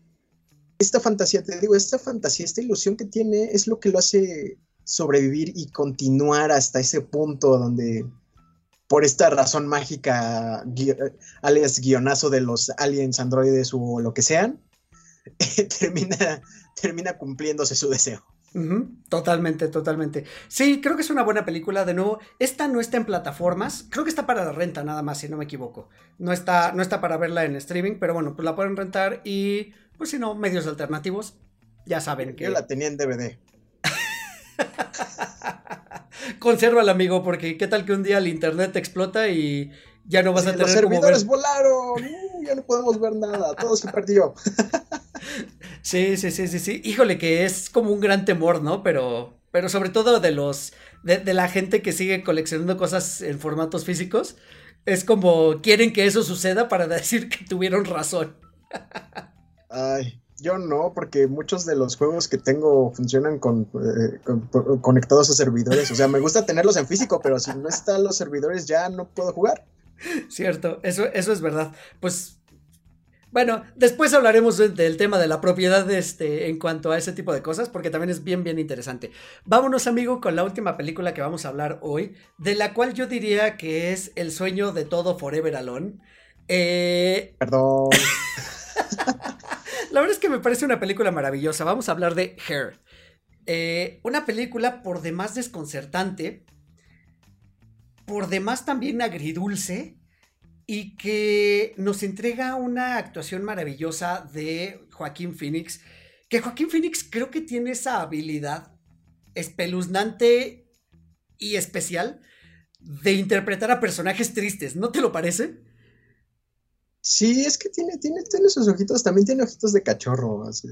esta fantasía, te digo, esta fantasía, esta ilusión que tiene es lo que lo hace sobrevivir y continuar hasta ese punto donde, por esta razón mágica, alias guionazo de los aliens, androides o lo que sean, [LAUGHS] termina, termina cumpliéndose su deseo. Totalmente, totalmente. Sí, creo que es una buena película. De nuevo, esta no está en plataformas. Creo que está para la renta, nada más, si no me equivoco. No está, no está para verla en streaming, pero bueno, pues la pueden rentar y, pues si no, medios alternativos. Ya saben que. Yo la tenía en DVD. [LAUGHS] Consérvala, amigo, porque qué tal que un día el internet te explota y ya no vas a Sí, los tener como ver. servidores volaron, ya no podemos ver nada, todo se perdió. Sí, sí, sí, sí, sí. Híjole, que es como un gran temor, ¿no? Pero, pero sobre todo de los, de, de la gente que sigue coleccionando cosas en formatos físicos, es como quieren que eso suceda para decir que tuvieron razón. Ay, yo no, porque muchos de los juegos que tengo funcionan con, eh, con- con- conectados a servidores. O sea, me gusta tenerlos en físico, pero si no están los servidores ya no puedo jugar. [LAUGHS] Cierto, eso, eso es verdad. Pues, bueno, después hablaremos de- del tema de la propiedad este, en cuanto a ese tipo de cosas, porque también es bien, bien interesante. Vámonos, amigo, con la última película que vamos a hablar hoy, de la cual yo diría que es El sueño de todo Forever Alone. Eh, Perdón. [LAUGHS] la verdad es que me parece una película maravillosa. Vamos a hablar de Hair. Eh, una película por demás desconcertante, por demás también agridulce y que nos entrega una actuación maravillosa de Joaquín Phoenix. Que Joaquín Phoenix creo que tiene esa habilidad espeluznante y especial de interpretar a personajes tristes, ¿no te lo parece? Sí, es que tiene, tiene, tiene sus ojitos, también tiene ojitos de cachorro. Así.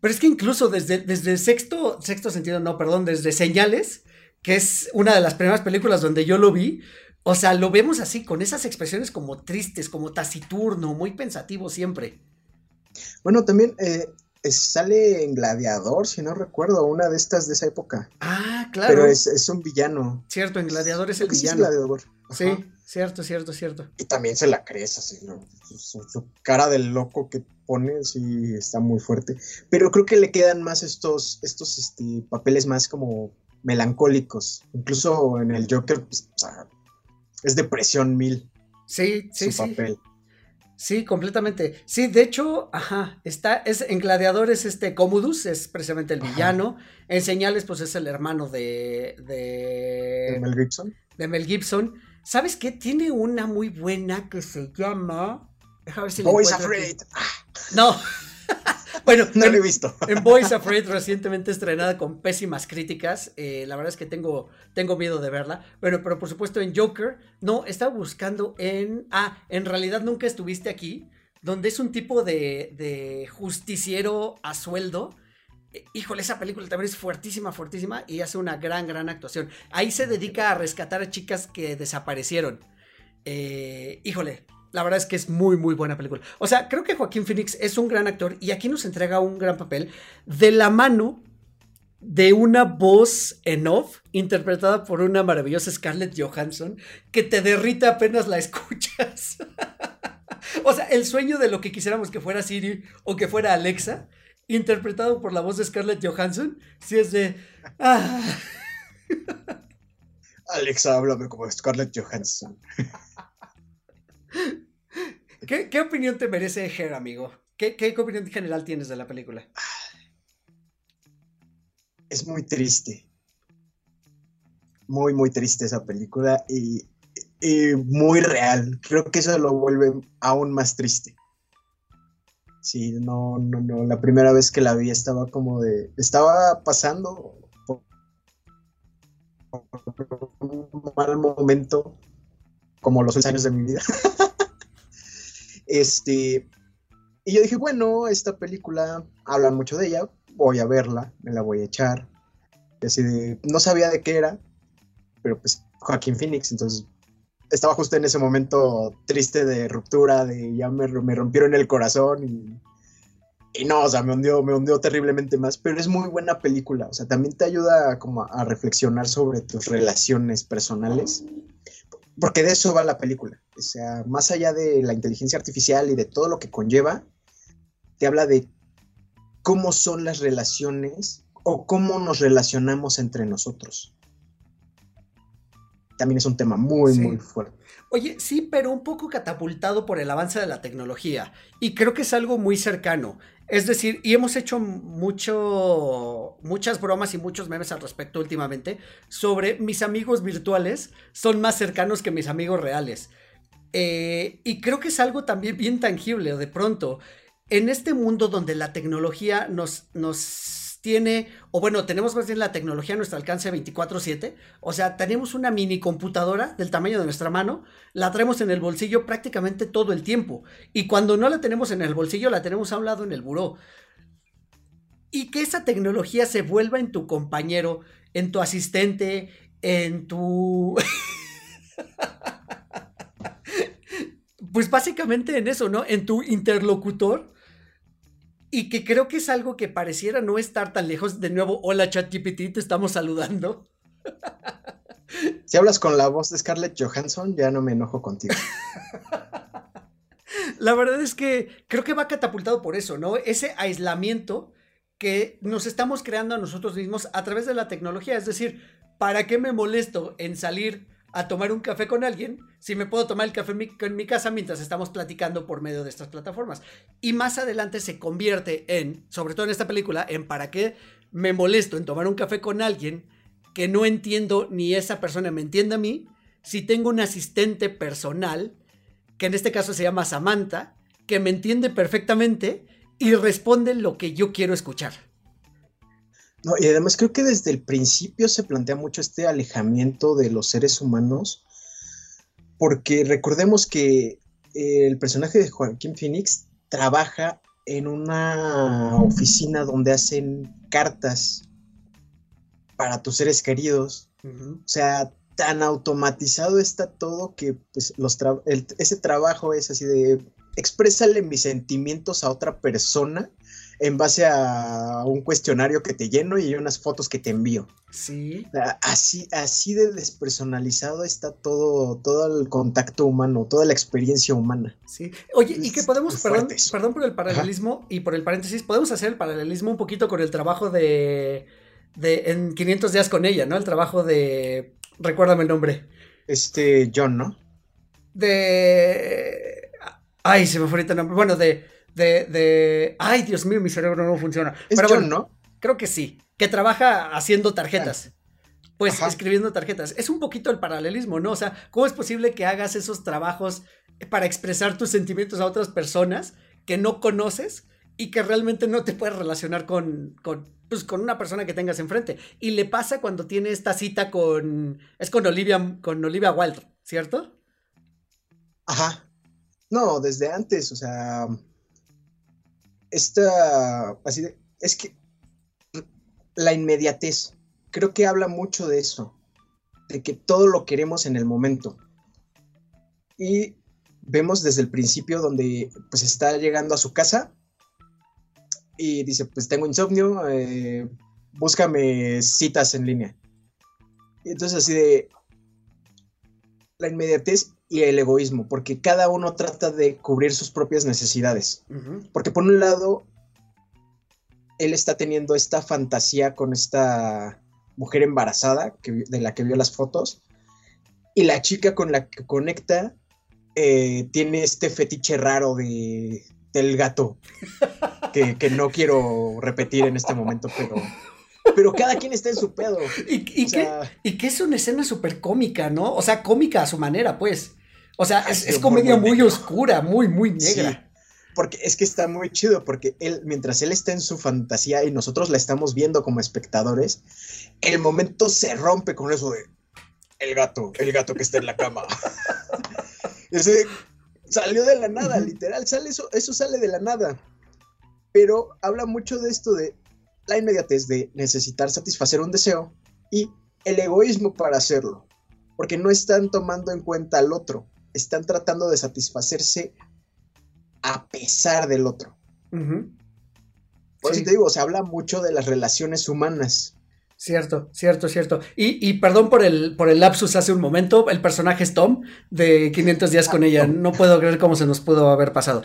Pero es que incluso desde, desde sexto, sexto sentido, no, perdón, desde Señales, que es una de las primeras películas donde yo lo vi, o sea, lo vemos así, con esas expresiones como tristes, como taciturno, muy pensativo siempre. Bueno, también eh, sale en Gladiador, si no recuerdo, una de estas de esa época. Ah, claro. Pero es, es un villano. Cierto, en Gladiador es el es villano. Gladiador. Sí, cierto, cierto, cierto. Y también se la crees así, ¿no? Su, su- su cara del loco que pone, sí, está muy fuerte. Pero creo que le quedan más estos, estos este, papeles más como melancólicos. Incluso en el Joker, pues, o sea, es depresión mil Sí, sí, su sí. papel. Sí, completamente. Sí, de hecho, ajá, está, es en Gladiadores este Commodus, es precisamente el Ajá. villano. En Señales, pues es el hermano de, de, de Mel Gibson. de Mel Gibson. ¿Sabes qué? Tiene una muy buena que se llama. Déjame ver si Boys aquí. Afraid. No. [LAUGHS] bueno, no lo he visto. [LAUGHS] en Boys Afraid, recientemente estrenada con pésimas críticas. eh, la verdad es que tengo, tengo miedo de verla. Bueno, pero por supuesto en Joker. No, estaba buscando en. Ah, en realidad nunca estuviste aquí. Donde es un tipo de, de justiciero a sueldo. Eh, Híjole, esa película también es fuertísima, fuertísima y hace una gran, gran actuación. Ahí se dedica a rescatar a chicas que desaparecieron. Eh, híjole, la verdad es que es muy, muy buena película. O sea, creo que Joaquín Phoenix es un gran actor y aquí nos entrega un gran papel de la mano de una voz en off interpretada por una maravillosa Scarlett Johansson que te derrita apenas la escuchas. [LAUGHS] o sea, el sueño de lo que quisiéramos que fuera Siri o que fuera Alexa, interpretado por la voz de Scarlett Johansson, si es de... ah. [LAUGHS] Alexa, háblame como Scarlett Johansson. [LAUGHS] ¿Qué, opinión te merece Her, amigo? ¿Qué, ¿Qué opinión general tienes de la película? Es muy triste. Muy, muy triste esa película y, y muy real. Creo que eso lo vuelve aún más triste. Sí, no, no, no. La primera vez que la vi estaba como de. Estaba pasando por un mal momento, como los seis años de mi vida. [LAUGHS] este. Y yo dije, bueno, esta película hablan mucho de ella, voy a verla, me la voy a echar. Así de, no sabía de qué era, pero pues Joaquín Phoenix, entonces estaba justo en ese momento triste de ruptura, de ya me, me rompieron el corazón y, no, o sea, me hundió, me hundió terriblemente más, pero es muy buena película, o sea, también te ayuda como a reflexionar sobre tus relaciones personales, porque de eso va la película, o sea, más allá de la inteligencia artificial y de todo lo que conlleva, te habla de cómo son las relaciones o cómo nos relacionamos entre nosotros. También es un tema muy, Sí. muy fuerte. Oye, sí, pero un poco catapultado por el avance de la tecnología. Y creo que es algo muy cercano. Es decir, y hemos hecho mucho, muchas bromas y muchos memes al respecto últimamente sobre mis amigos virtuales son más cercanos que mis amigos reales. Eh, y creo que es algo también bien tangible, de pronto. En este mundo donde la tecnología nos, nos tiene, o bueno, tenemos más bien la tecnología a nuestro alcance 24/7, o sea, tenemos una mini computadora del tamaño de nuestra mano, la traemos en el bolsillo prácticamente todo el tiempo, y cuando no la tenemos en el bolsillo, la tenemos a un lado en el buró. Y que esa tecnología se vuelva en tu compañero, en tu asistente, en tu... [LAUGHS] pues básicamente en eso, ¿no? En tu interlocutor. Y que creo que es algo que pareciera no estar tan lejos. De nuevo, hola ChatGPT, te estamos saludando. Si hablas con la voz de Scarlett Johansson, ya no me enojo contigo. La verdad es que creo que va catapultado por eso, ¿no? Ese aislamiento que nos estamos creando a nosotros mismos a través de la tecnología. Es decir, ¿para qué me molesto en salir a tomar un café con alguien si me puedo tomar el café en mi, casa mientras estamos platicando por medio de estas plataformas? Y más adelante se convierte en, sobre todo en esta película, en para qué me molesto en tomar un café con alguien que no entiendo ni esa persona me entiende a mí, si tengo un asistente personal, que en este caso se llama Samantha, que me entiende perfectamente y responde lo que yo quiero escuchar. No, y además creo que desde el principio se plantea mucho este alejamiento de los seres humanos, porque recordemos que eh, el personaje de Joaquín Phoenix trabaja en una oficina donde hacen cartas para tus seres queridos. O sea, tan automatizado está todo que pues, los tra- el- ese trabajo es así de exprésale mis sentimientos a otra persona en base a un cuestionario que te lleno y unas fotos que te envío. Sí. Así, así de despersonalizado está todo, todo el contacto humano, toda la experiencia humana. Sí. Oye, y que podemos, perdón, perdón por el paralelismo y por el paréntesis, podemos hacer el paralelismo un poquito con el trabajo de, de en 500 días con ella, ¿no? El trabajo de, recuérdame el nombre. Este, John, ¿no? De... Ay, se me fue ahorita el nombre. Bueno, de de, de, ay, Dios mío, mi cerebro no funciona. Es Pero John, ¿no? Creo que sí, que trabaja haciendo tarjetas. Pues escribiendo tarjetas. Es un poquito el paralelismo, ¿no? O sea, ¿cómo es posible que hagas esos trabajos para expresar tus sentimientos a otras personas que no conoces y que realmente no te puedes relacionar con, con, pues, con una persona que tengas enfrente? Y le pasa cuando tiene esta cita con. Es con Olivia, con Olivia Wilde, ¿cierto? Ajá. No, desde antes, o sea esta, así de, es que la inmediatez, creo que habla mucho de eso, de que todo lo queremos en el momento. Y vemos desde el principio donde pues está llegando a su casa y dice, pues tengo insomnio, eh, búscame citas en línea. Y entonces así de la inmediatez y el egoísmo, porque cada uno trata de cubrir sus propias necesidades. Porque por un lado, él está teniendo esta fantasía con esta mujer embarazada que, de la que vio las fotos, y la chica con la que conecta eh, tiene este fetiche raro de, del gato, que, que no quiero repetir en este momento, pero pero cada quien está en su pedo. [LAUGHS] Y, que, es una escena súper cómica, ¿no? O sea, cómica a su manera, pues. O sea, es, comedia muy, oscura, muy, muy negra. porque es que está muy chido, porque él, mientras él está en su fantasía y nosotros la estamos viendo como espectadores, el momento se rompe con eso de el gato, el gato que está en la cama. [LAUGHS] Ese salió de la nada, literal, sale eso, eso sale de la nada. Pero habla mucho de esto de la inmediatez de necesitar satisfacer un deseo y el egoísmo para hacerlo, porque no están tomando en cuenta al otro, están tratando de satisfacerse a pesar del otro. Por eso te digo, se habla mucho de las relaciones humanas. Cierto, cierto, cierto. Y, y, perdón por el, por el lapsus hace un momento, el personaje es Tom de 500 días con ella. No puedo creer cómo se nos pudo haber pasado.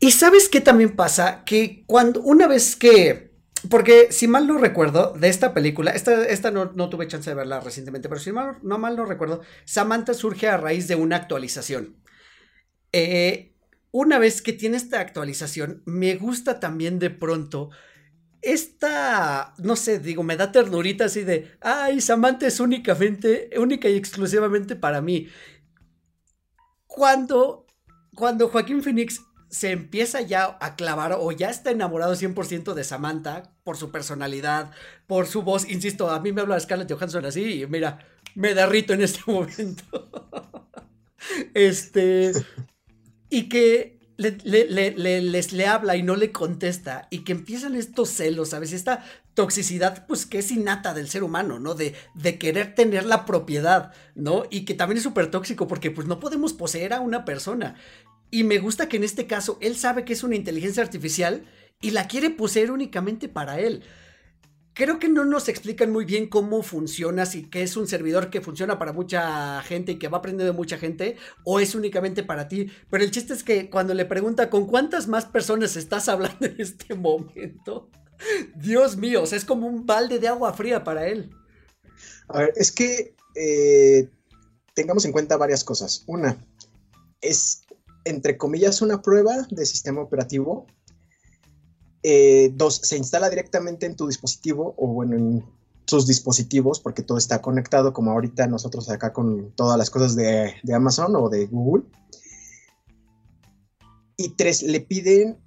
Y sabes qué también pasa? Que cuando una vez que porque si mal no recuerdo de esta película, esta, esta no, tuve chance de verla recientemente, pero si mal, no mal no recuerdo, Samantha surge a raíz de una actualización. Eh, una vez que tiene esta actualización, me gusta también de pronto esta, no sé, digo, me da ternurita así de, ay, Samantha es únicamente, única y exclusivamente para mí. Cuando, cuando Joaquín Phoenix se empieza ya a clavar o ya está enamorado 100% de Samantha por su personalidad, por su voz. Insisto, a mí me habla Scarlett Johansson así y mira, me derrito en este [LAUGHS] momento. este. Y que le, les, le habla y no le contesta y que empiezan estos celos, ¿sabes? Esta toxicidad, pues que es innata del ser humano, ¿no? De, de querer tener la propiedad, ¿no? Y que también es súper tóxico porque pues no podemos poseer a una persona. Y me gusta que en este caso él sabe que es una inteligencia artificial y la quiere poseer únicamente para él. Creo que no nos explican muy bien cómo funciona, si que es un servidor que funciona para mucha gente y que va aprendiendo de mucha gente, o es únicamente para ti. Pero el chiste es que cuando le pregunta con cuántas más personas estás hablando en este momento, [LAUGHS] Dios mío, es como un balde de agua fría para él. A ver, es que eh, tengamos en cuenta varias cosas. Una, es entre comillas, una prueba de sistema operativo. Eh, dos, se instala directamente en tu dispositivo o bueno, en sus dispositivos, porque todo está conectado, como ahorita nosotros acá con todas las cosas de, de Amazon o de Google. Y tres, le piden,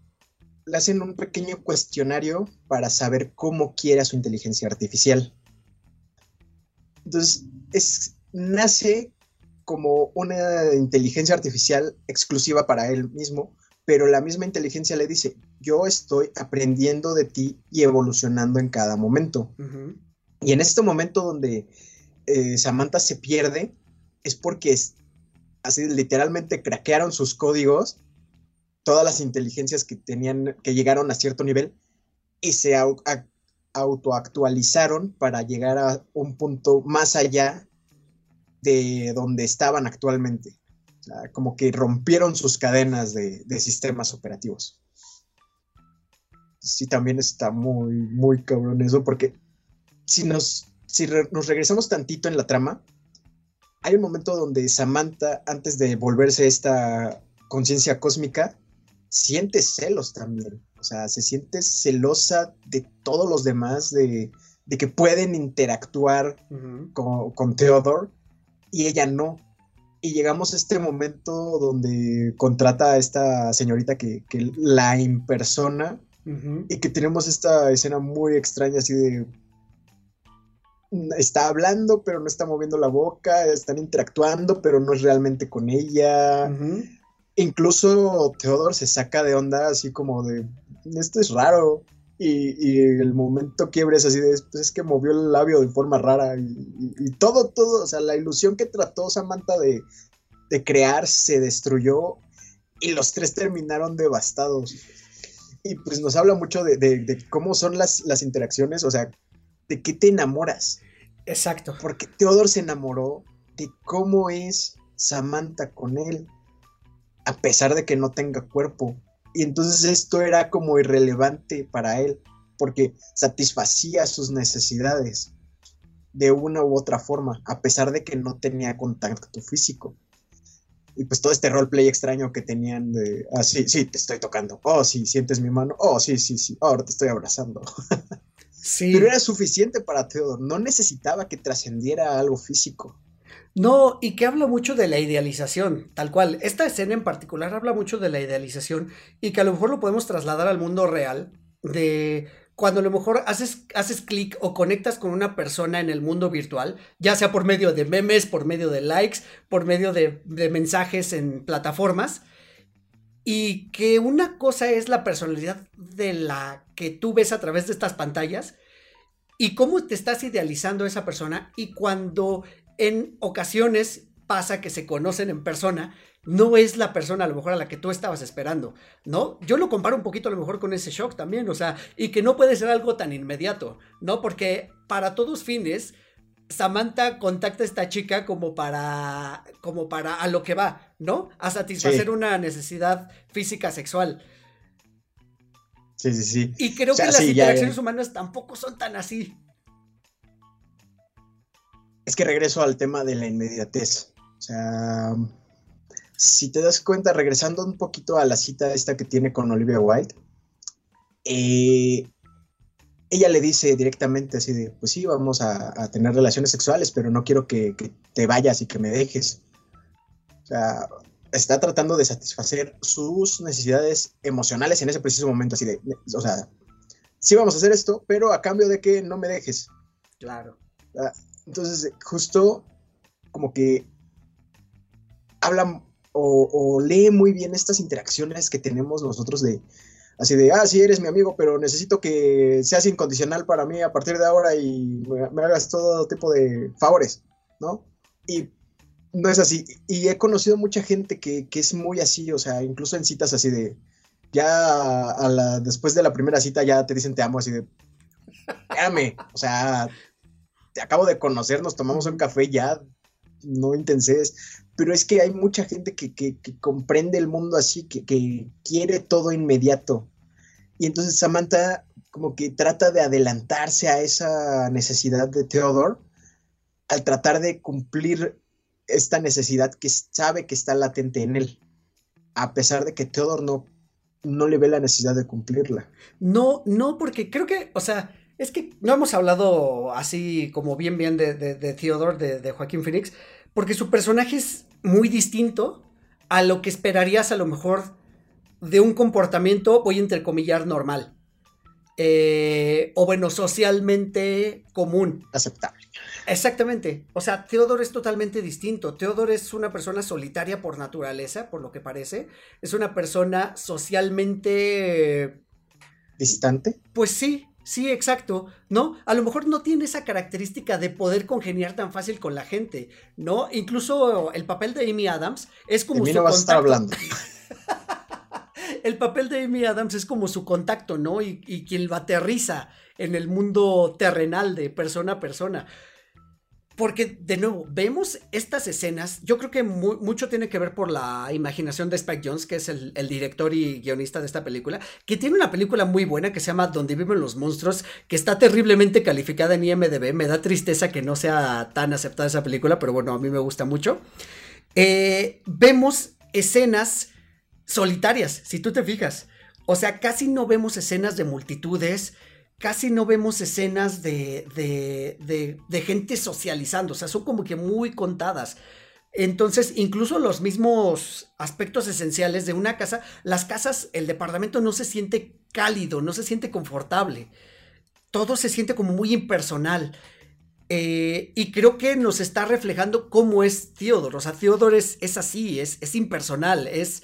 le hacen un pequeño cuestionario para saber cómo quiere a su inteligencia artificial. Entonces, es, nace como una inteligencia artificial exclusiva para él mismo, pero la misma inteligencia le dice, yo estoy aprendiendo de ti y evolucionando en cada momento. Y en este momento donde eh, Samantha se pierde, es porque así literalmente craquearon sus códigos, todas las inteligencias que tenían, que llegaron a cierto nivel, y se autoactualizaron para llegar a un punto más allá de donde estaban actualmente. como que rompieron sus cadenas de, sistemas operativos. Sí, también está muy, muy cabrón eso, porque si nos, si nos regresamos tantito en la trama, hay un momento donde Samantha, antes de volverse esta conciencia cósmica, siente celos también. O sea, se siente celosa de todos los demás, de, que pueden interactuar con, con Theodore y ella no. Y llegamos a este momento donde contrata a esta señorita que, la impersona y que tenemos esta escena muy extraña así de... Está hablando, pero no está moviendo la boca, están interactuando, pero no es realmente con ella. Incluso Theodore se saca de onda así como de, esto es raro. Y, el momento quiebre es así de, pues es que movió el labio de forma rara y, todo, todo, o sea, la ilusión que trató Samantha de, crear se destruyó y los tres terminaron devastados. Y pues nos habla mucho de, cómo son las, las, interacciones, o sea, de qué te enamoras. Exacto. Porque Theodore se enamoró de cómo es Samantha con él, a pesar de que no tenga cuerpo. Y entonces esto era como irrelevante para él, porque satisfacía sus necesidades de una u otra forma, a pesar de que no tenía contacto físico. Y pues todo este roleplay extraño que tenían de, ah, sí, sí, te estoy tocando, oh, sí, sientes mi mano, oh, sí, sí, sí, ahora te estoy abrazando. Sí. Pero era suficiente para Theodore, no necesitaba que trascendiera algo físico. No, y que habla mucho de la idealización, tal cual. Esta escena en particular habla mucho de la idealización y que a lo mejor lo podemos trasladar al mundo real, de cuando a lo mejor haces, haces clic o conectas con una persona en el mundo virtual, ya sea por medio de memes, por medio de likes, por medio de, de mensajes en plataformas, y que una cosa es la personalidad de la que tú ves a través de estas pantallas y cómo te estás idealizando a esa persona y cuando en ocasiones pasa que se conocen en persona, no es la persona a lo mejor a la que tú estabas esperando, ¿no? Yo lo comparo un poquito a lo mejor con ese shock también, o sea, y que no puede ser algo tan inmediato, ¿no? Porque para todos fines, Samantha contacta a esta chica como para, como para a lo que va, ¿no? A satisfacer una necesidad física sexual. Sí, sí, sí. Y creo que las interacciones humanas tampoco son tan así es que regreso al tema de la inmediatez. O sea, si te das cuenta, regresando un poquito a la cita esta que tiene con Olivia White, eh, ella le dice directamente así de, pues sí, vamos a, tener relaciones sexuales, pero no quiero que, te vayas y que me dejes. O sea, está tratando de satisfacer sus necesidades emocionales en ese preciso momento, así de, o sea, sí vamos a hacer esto, pero a cambio de que no me dejes. Claro. Entonces, justo como que habla o, lee muy bien estas interacciones que tenemos nosotros de, así de, ah, sí, eres mi amigo, pero necesito que seas incondicional para mí a partir de ahora y me, hagas todo tipo de favores, ¿no? Y no es así. Y he conocido mucha gente que, es muy así, o sea, incluso en citas así de, ya a la, después de la primera cita ya te dicen te amo, así de, espérame, o sea, te acabo de conocer, nos tomamos un café ya, no intenses, pero es que hay mucha gente que, comprende el mundo así, que, quiere todo inmediato. Y entonces Samantha como que trata de adelantarse a esa necesidad de Theodore al tratar de cumplir esta necesidad que sabe que está latente en él, a pesar de que Theodore no, no le ve la necesidad de cumplirla. No, no, porque creo que, o sea, es que no hemos hablado así como bien, bien de, de, Theodore, de, Joaquín Phoenix, porque su personaje es muy distinto a lo que esperarías a lo mejor de un comportamiento, voy a entrecomillar, normal. Eh, o bueno, socialmente común. Aceptable. Exactamente. O sea, Theodore es totalmente distinto. Theodore es una persona solitaria por naturaleza, por lo que parece. Es una persona socialmente... ¿Distante? Pues sí, Sí, exacto, ¿no? A lo mejor no tiene esa característica de poder congeniar tan fácil con la gente, ¿no? Incluso el papel de Amy Adams es como de mí no vas a estar hablando. [LAUGHS] el papel de Amy Adams es como su contacto, ¿no? Y, y quien lo aterriza en el mundo terrenal de persona a persona. Porque, de nuevo, vemos estas escenas. Yo creo que mucho tiene que ver por la imaginación de Spike Jones, que es el, director y guionista de esta película, que tiene una película muy buena que se llama Donde viven los monstruos, que está terriblemente calificada en IMDb. Me da tristeza que no sea tan aceptada esa película, pero bueno, a mí me gusta mucho. Eh, vemos escenas solitarias, si tú te fijas. O sea, casi no vemos escenas de multitudes casi no vemos escenas de, de, de, gente socializando, o sea, son como que muy contadas. Entonces, incluso los mismos aspectos esenciales de una casa, las casas, el departamento no se siente cálido, no se siente confortable. Todo se siente como muy impersonal. Eh, y creo que nos está reflejando cómo es Theodore. O sea, Theodore es, es así, es, es impersonal, es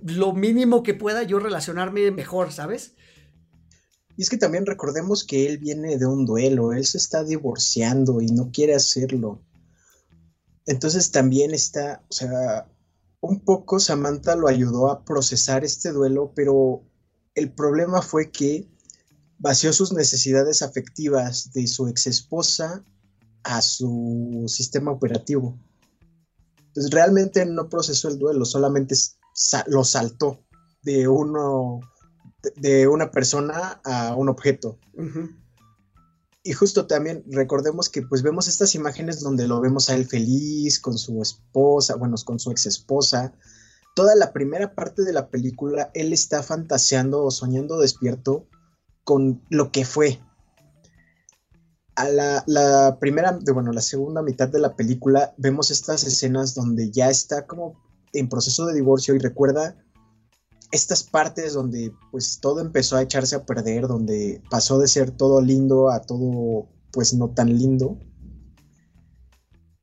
lo mínimo que pueda yo relacionarme mejor, ¿sabes? Y es que también recordemos que él viene de un duelo, él se está divorciando y no quiere hacerlo. Entonces también está, o sea, un poco Samantha lo ayudó a procesar este duelo, pero el problema fue que vació sus necesidades afectivas de su ex esposa a su sistema operativo. Entonces realmente no procesó el duelo, solamente lo saltó de uno de una persona a un objeto. Y justo también recordemos que pues vemos estas imágenes donde lo vemos a él feliz con su esposa, bueno, con su ex esposa. Toda la primera parte de la película él está fantaseando o soñando despierto con lo que fue. A la, la primera, de, bueno, la segunda mitad de la película vemos estas escenas donde ya está como en proceso de divorcio y recuerda estas partes donde pues todo empezó a echarse a perder, donde pasó de ser todo lindo a todo pues no tan lindo.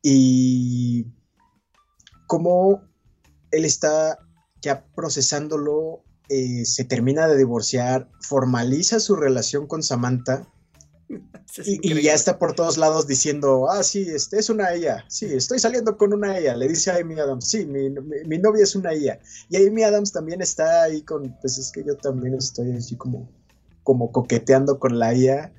Y como él está ya procesándolo, eh, se termina de divorciar, formaliza su relación con Samantha [LAUGHS] y, ya está por todos lados diciendo, ah, sí, este es una ella, sí, estoy saliendo con una ella, le dice a Amy Adams, sí, mi, novia es una ella. Y Amy Adams también está ahí con, pues es que yo también estoy así como, como coqueteando con la ella.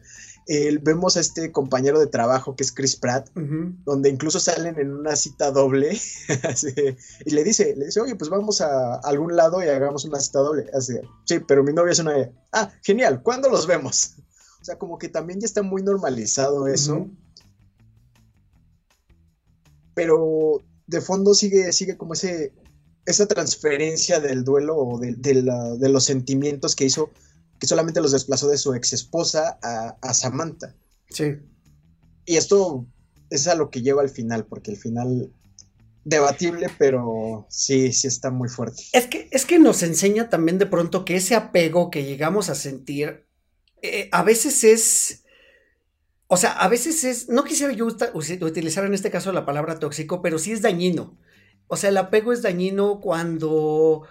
vemos a este compañero de trabajo que es Chris Pratt, donde incluso salen en una cita doble, [LAUGHS] y le dice, le dice, oye, pues vamos a algún lado y hagamos una cita doble. Así, sí, pero mi novia es una ella. Ah, genial, ¿cuándo los vemos? O sea, como que también ya está muy normalizado eso. Pero de fondo sigue, sigue como ese, esa transferencia del duelo o de, los sentimientos que hizo, que solamente los desplazó de su ex esposa a, Samantha. Sí. Y esto es a lo que lleva al final, porque el final debatible, pero sí, sí está muy fuerte. Es que, es que nos enseña también de pronto que ese apego que llegamos a sentir eh, a veces es... O sea, a veces es, no quisiera yo utilizar en este caso la palabra tóxico, pero sí es dañino. O sea, el apego es dañino cuando,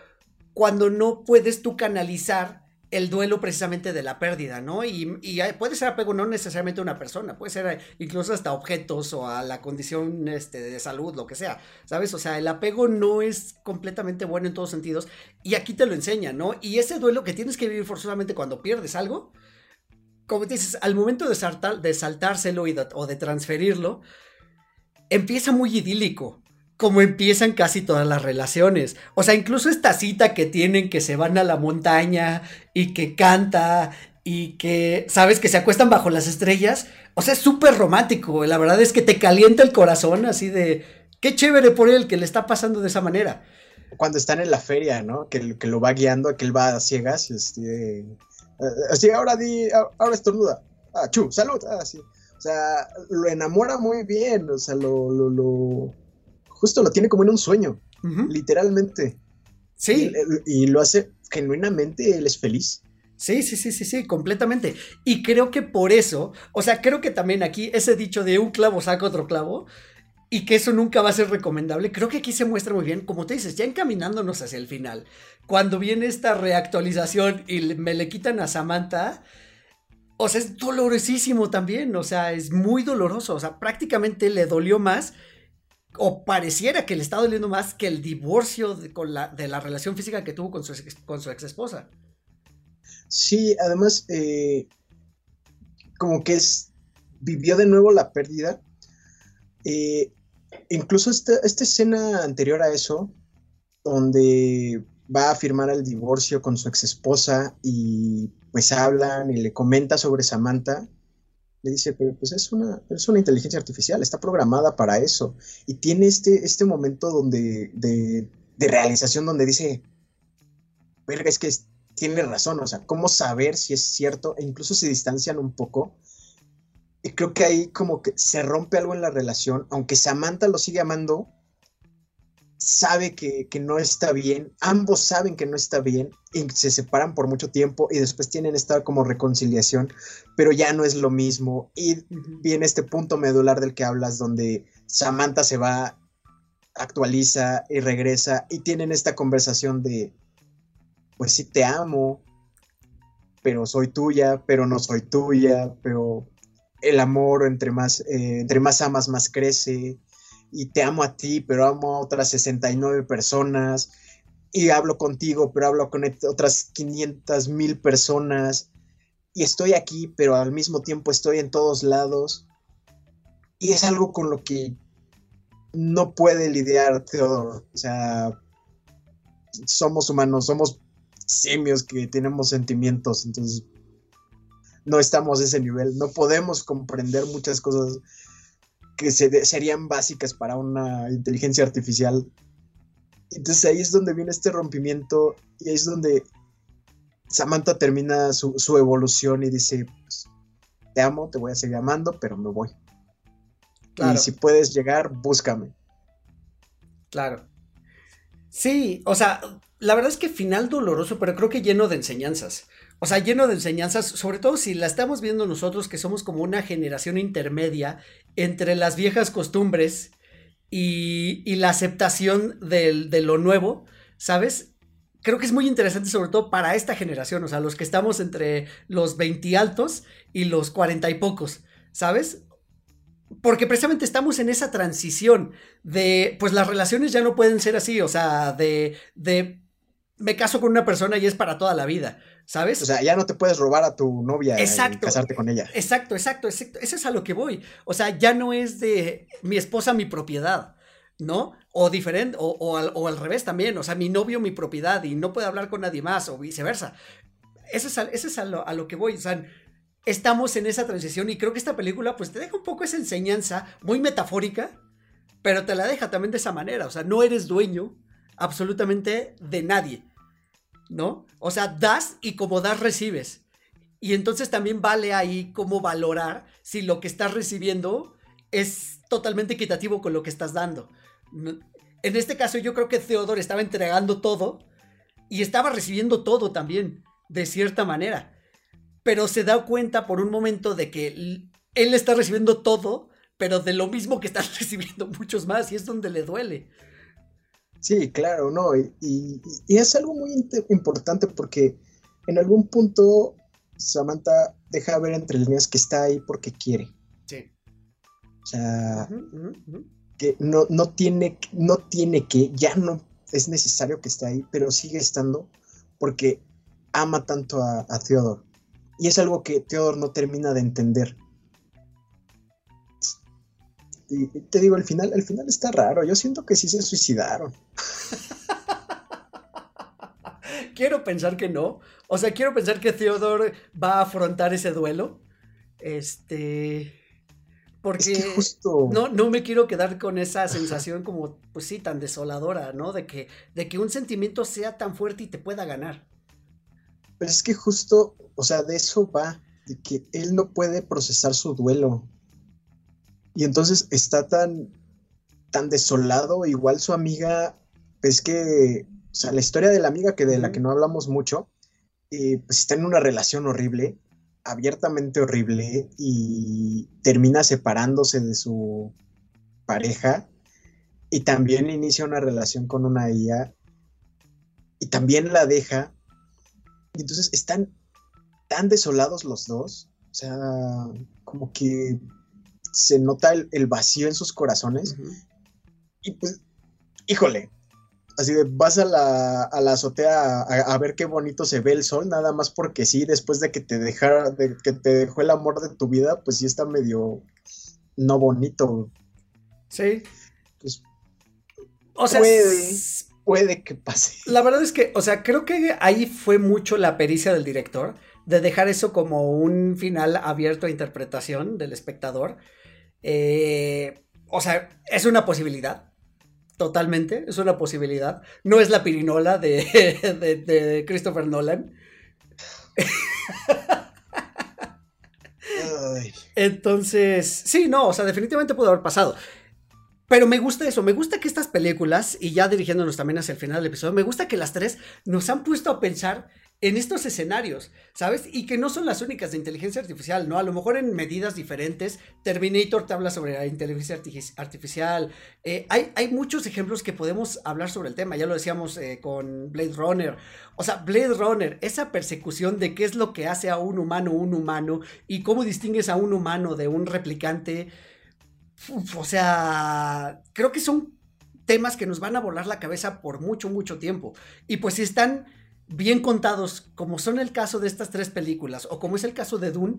cuando no puedes tú canalizar el duelo precisamente de la pérdida, ¿no? Y, puede ser apego no necesariamente a una persona, puede ser incluso hasta objetos o a la condición este, de salud, lo que sea, ¿sabes? O sea, el apego no es completamente bueno en todos sentidos y aquí te lo enseña, ¿no? Y ese duelo que tienes que vivir forzosamente cuando pierdes algo, como dices, al momento de, saltar, de saltárselo o de transferirlo, empieza muy idílico, como empiezan casi todas las relaciones. O sea, incluso esta cita que tienen que se van a la montaña y que canta y que, sabes, que se acuestan bajo las estrellas. O sea, es súper romántico. La verdad es que te calienta el corazón así de, qué chévere por él que le está pasando de esa manera. Cuando están en la feria, ¿no? Que, lo va guiando, que él va a ciegas, este así, ahora di, ahora estornuda. Ah, chu, salud. Ah, sí. O sea, lo enamora muy bien. O sea, lo, lo, lo justo lo tiene como en un sueño. Literalmente. Sí. Y, lo hace genuinamente, él es feliz. Sí, sí, sí, sí, sí, completamente. Y creo que por eso, o sea, creo que también aquí ese dicho de un clavo saca otro clavo, y que eso nunca va a ser recomendable. Creo que aquí se muestra muy bien, como te dices, ya encaminándonos hacia el final. Cuando viene esta reactualización y me le quitan a Samantha, o sea, es dolorosísimo también, o sea, es muy doloroso, o sea, prácticamente le dolió más o pareciera que le está doliendo más que el divorcio de, la, de la relación física que tuvo con su, con su ex esposa. Sí, además, eh, como que es, vivió de nuevo la pérdida. Eh, incluso esta, esta escena anterior a eso, donde va a firmar el divorcio con su ex esposa y pues hablan y le comenta sobre Samantha, le dice, pero pues es una, es una inteligencia artificial, está programada para eso. Y tiene este, este momento donde, de, de realización donde dice, verga, es que tiene razón, o sea, ¿cómo saber si es cierto? E incluso se distancian un poco. Y creo que ahí como que se rompe algo en la relación, aunque Samantha lo sigue amando, sabe que, no está bien, ambos saben que no está bien y se separan por mucho tiempo y después tienen esta como reconciliación, pero ya no es lo mismo. Y viene este punto medular del que hablas donde Samantha se va, actualiza y regresa y tienen esta conversación de, pues sí te amo, pero soy tuya, pero no soy tuya, pero el amor entre más, eh, entre más amas, más crece. Y te amo a ti, pero amo a otras 69 personas, y hablo contigo, pero hablo con otras 500 mil personas, y estoy aquí, pero al mismo tiempo estoy en todos lados, y es algo con lo que no puede lidiar Teodoro, o sea, somos humanos, somos simios que tenemos sentimientos, entonces no estamos a ese nivel, no podemos comprender muchas cosas que serían básicas para una inteligencia artificial. Entonces ahí es donde viene este rompimiento y ahí es donde Samantha termina su, evolución y dice, pues, te amo, te voy a seguir amando, pero me voy. Y si puedes llegar, búscame. Claro. Sí, o sea, la verdad es que final doloroso, pero creo que lleno de enseñanzas. O sea, lleno de enseñanzas, sobre todo si la estamos viendo nosotros, que somos como una generación intermedia entre las viejas costumbres y, la aceptación de lo nuevo, ¿sabes? Creo que es muy interesante, sobre todo para esta generación, o sea, los que estamos entre los 20 altos y los 40 y pocos, ¿sabes? Porque precisamente estamos en esa transición de, pues las relaciones ya no pueden ser así, o sea, de, de me caso con una persona y es para toda la vida, ¿sabes? O sea, ya no te puedes robar a tu novia y casarte con ella. Exacto, exacto, exacto. Eso es a lo que voy. O sea, ya no es de mi esposa mi propiedad, ¿no? O diferente, o, al, revés también. O sea, mi novio mi propiedad y no puede hablar con nadie más o viceversa. Eso es, a, eso es a, lo, a lo que voy. O sea, estamos en esa transición y creo que esta película pues te deja un poco esa enseñanza muy metafórica, pero te la deja también de esa manera. O sea, no eres dueño absolutamente de nadie, ¿no? O sea, das y como das recibes. Y entonces también vale ahí cómo valorar si lo que estás recibiendo es totalmente equitativo con lo que estás dando. En este caso yo creo que Theodore estaba entregando todo y estaba recibiendo todo también, de cierta manera. Pero se da cuenta por un momento de que él está recibiendo todo, pero de lo mismo que están [LAUGHS] recibiendo muchos más y es donde le duele. Sí, claro, no, y, es algo muy importante porque en algún punto Samantha deja ver entre líneas que está ahí porque quiere. Sí. O sea, que no, no, tiene, no tiene que, ya no es necesario que esté ahí, pero sigue estando porque ama tanto a, a Theodore. Y es algo que Theodore no termina de entender. Y te digo, al final, al final está raro. Yo siento que sí se suicidaron. [LAUGHS] quiero pensar que no. O sea, quiero pensar que Theodore va a afrontar ese duelo. Este. Porque justo... no, no me quiero quedar con esa sensación como, pues sí, tan desoladora, ¿no? De que, de que un sentimiento sea tan fuerte y te pueda ganar. Pero es que justo, o sea, de eso va, de que él no puede procesar su duelo. Y entonces está tan, tan desolado, igual su amiga, es que, o sea, la historia de la amiga que de la que no hablamos mucho, eh, pues está en una relación horrible, abiertamente horrible, y termina separándose de su pareja, y también inicia una relación con una IA, y también la deja, y entonces están tan desolados los dos, o sea, como que se nota el, vacío en sus corazones. Y pues, híjole, así de vas a la, a la azotea a, a ver qué bonito se ve el sol, nada más porque sí, después de que te dejara, de que te dejó el amor de tu vida, pues sí está medio no bonito. Sí. Pues O sea, Puede. puede que pase. la verdad es que, o sea, creo que ahí fue mucho la pericia del director de dejar eso como un final abierto a interpretación del espectador. Eh, o sea, es una posibilidad. Totalmente, es una posibilidad. No es la pirinola de, [LAUGHS] de- de Christopher Nolan. Entonces, sí, no, o sea, definitivamente pudo haber pasado. Pero me gusta eso, me gusta que estas películas, y ya dirigiéndonos también hacia el final del episodio, me gusta que las tres nos han puesto a pensar en estos escenarios, ¿sabes? Y que no son las únicas de inteligencia artificial, ¿no? A lo mejor en medidas diferentes, Terminator te habla sobre la inteligencia arti- artificial, eh, hay, hay muchos ejemplos que podemos hablar sobre el tema, ya lo decíamos eh, con Blade Runner, o sea, Blade Runner, esa persecución de qué es lo que hace a un humano un humano y cómo distingues a un humano de un replicante, o sea, creo que son temas que nos van a volar la cabeza por mucho, mucho tiempo. Y pues si están bien contados, como son el caso de estas tres películas, o como es el caso de Dune,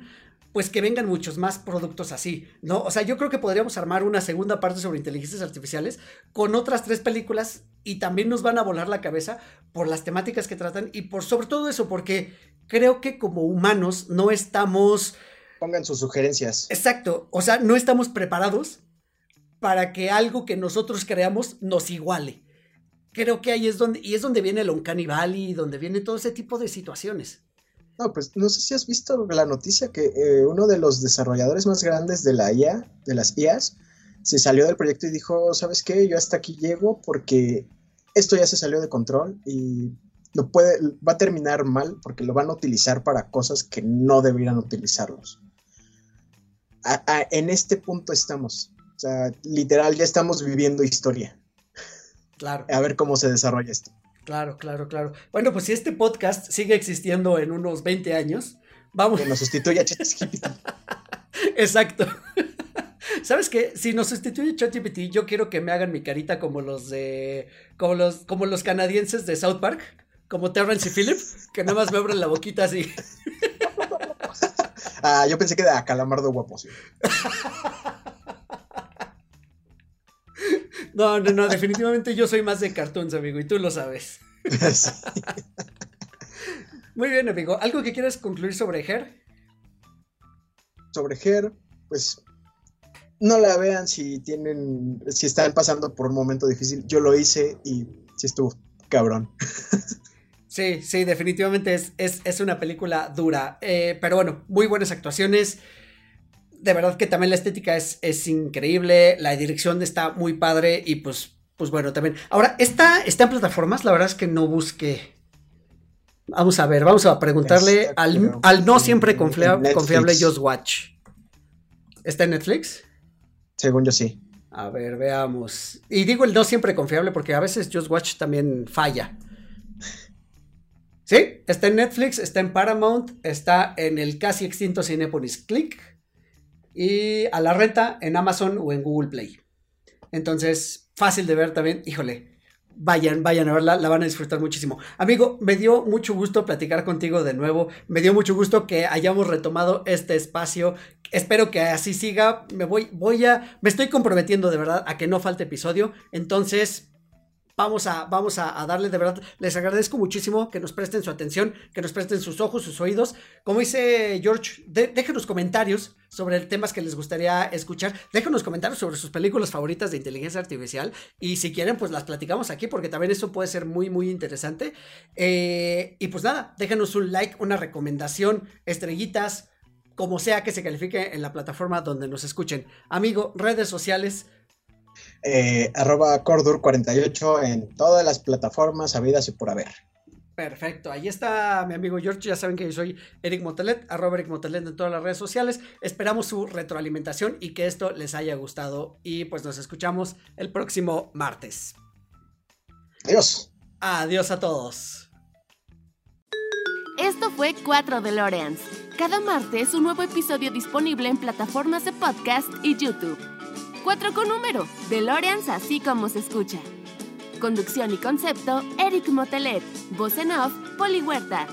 pues que vengan muchos más productos así, ¿no? O sea, yo creo que podríamos armar una segunda parte sobre inteligencias artificiales con otras tres películas y también nos van a volar la cabeza por las temáticas que tratan y por sobre todo eso, porque creo que como humanos no estamos... Pongan sus sugerencias. Exacto, o sea, no estamos preparados para que algo que nosotros creamos nos iguale. Creo que ahí es donde, y es donde viene el Uncanny Valley, donde viene todo ese tipo de situaciones. No, pues no sé si has visto la noticia que eh, uno de los desarrolladores más grandes de la IA, de las IAs, se salió del proyecto y dijo, ¿sabes qué? Yo hasta aquí llego porque esto ya se salió de control y lo puede, va a terminar mal porque lo van a utilizar para cosas que no deberían utilizarlos. En este punto estamos. O sea, literal, ya estamos viviendo historia. Claro, A ver cómo se desarrolla esto. claro, claro, claro. Bueno, pues si este podcast sigue existiendo en unos 20 años, vamos. Que nos sustituya a ChatGPT. [LAUGHS] Exacto. [LAUGHS] ¿Sabes qué? Si nos sustituye ChatGPT, yo quiero que me hagan mi carita como los de. como los, como los canadienses de South Park, como Terrence y Phillip, que nada más me abren la boquita así. Ah, yo pensé que era Calamardo guapo, sí. [LAUGHS] No, no, no, definitivamente yo soy más de cartoons, amigo, y tú lo sabes. Sí. [LAUGHS] Muy bien, amigo. ¿Algo que quieras concluir sobre Her? Sobre Her, pues no la vean si tienen, si están pasando por un momento difícil. Yo lo hice y sí estuvo cabrón. Sí, sí, definitivamente es, es, es una película dura. Eh, pero bueno, muy buenas actuaciones. De verdad que también la estética es, es increíble. La dirección está muy padre. Y pues, pues bueno, también. Ahora, ¿está, ¿está en plataformas? La verdad es que no busqué. Vamos a ver, vamos a preguntarle Está, al, creo, al no siempre en confia- Netflix. confiable Just Watch. ¿Está en Netflix? Según yo sí. A ver, veamos. Y digo el no siempre confiable porque a veces Just Watch también falla. Sí, está en Netflix, está en Paramount, está en el casi extinto Cinepolis Click y a la renta en Amazon o en Google Play. Entonces, fácil de ver también. Híjole, vayan, vayan a verla, la van a disfrutar muchísimo. Amigo, me dio mucho gusto platicar contigo de nuevo. Me dio mucho gusto que hayamos retomado este espacio. Espero que así siga. Me voy, voy a, me estoy comprometiendo de verdad a que no falte episodio. Entonces, vamos a, vamos a, a darle de verdad. Les agradezco muchísimo que nos presten su atención, que nos presten sus ojos, sus oídos. Como dice George, déjenos comentarios sobre temas que les gustaría escuchar. Déjenos comentarios sobre sus películas favoritas de inteligencia artificial. Y si quieren, pues las platicamos aquí, porque también eso puede ser muy, muy interesante. Eh, y pues nada, déjenos un like, una recomendación, estrellitas, como sea que se califique en la plataforma donde nos escuchen. Amigo, redes sociales. Eh, arroba Cordur48 en todas las plataformas habidas y por haber. Perfecto, ahí está mi amigo George, ya saben que yo soy Eric Motelet, arroba Eric Motelet en todas las redes sociales, esperamos su retroalimentación y que esto les haya gustado y pues nos escuchamos el próximo martes. Adiós. Adiós a todos. Esto fue 4 DeLoreans. Cada martes un nuevo episodio disponible en plataformas de podcast y YouTube. 4 con número, DeLoreans así como se escucha. Conducción y concepto, Eric Motelet. Voz en off, Poli Huerta.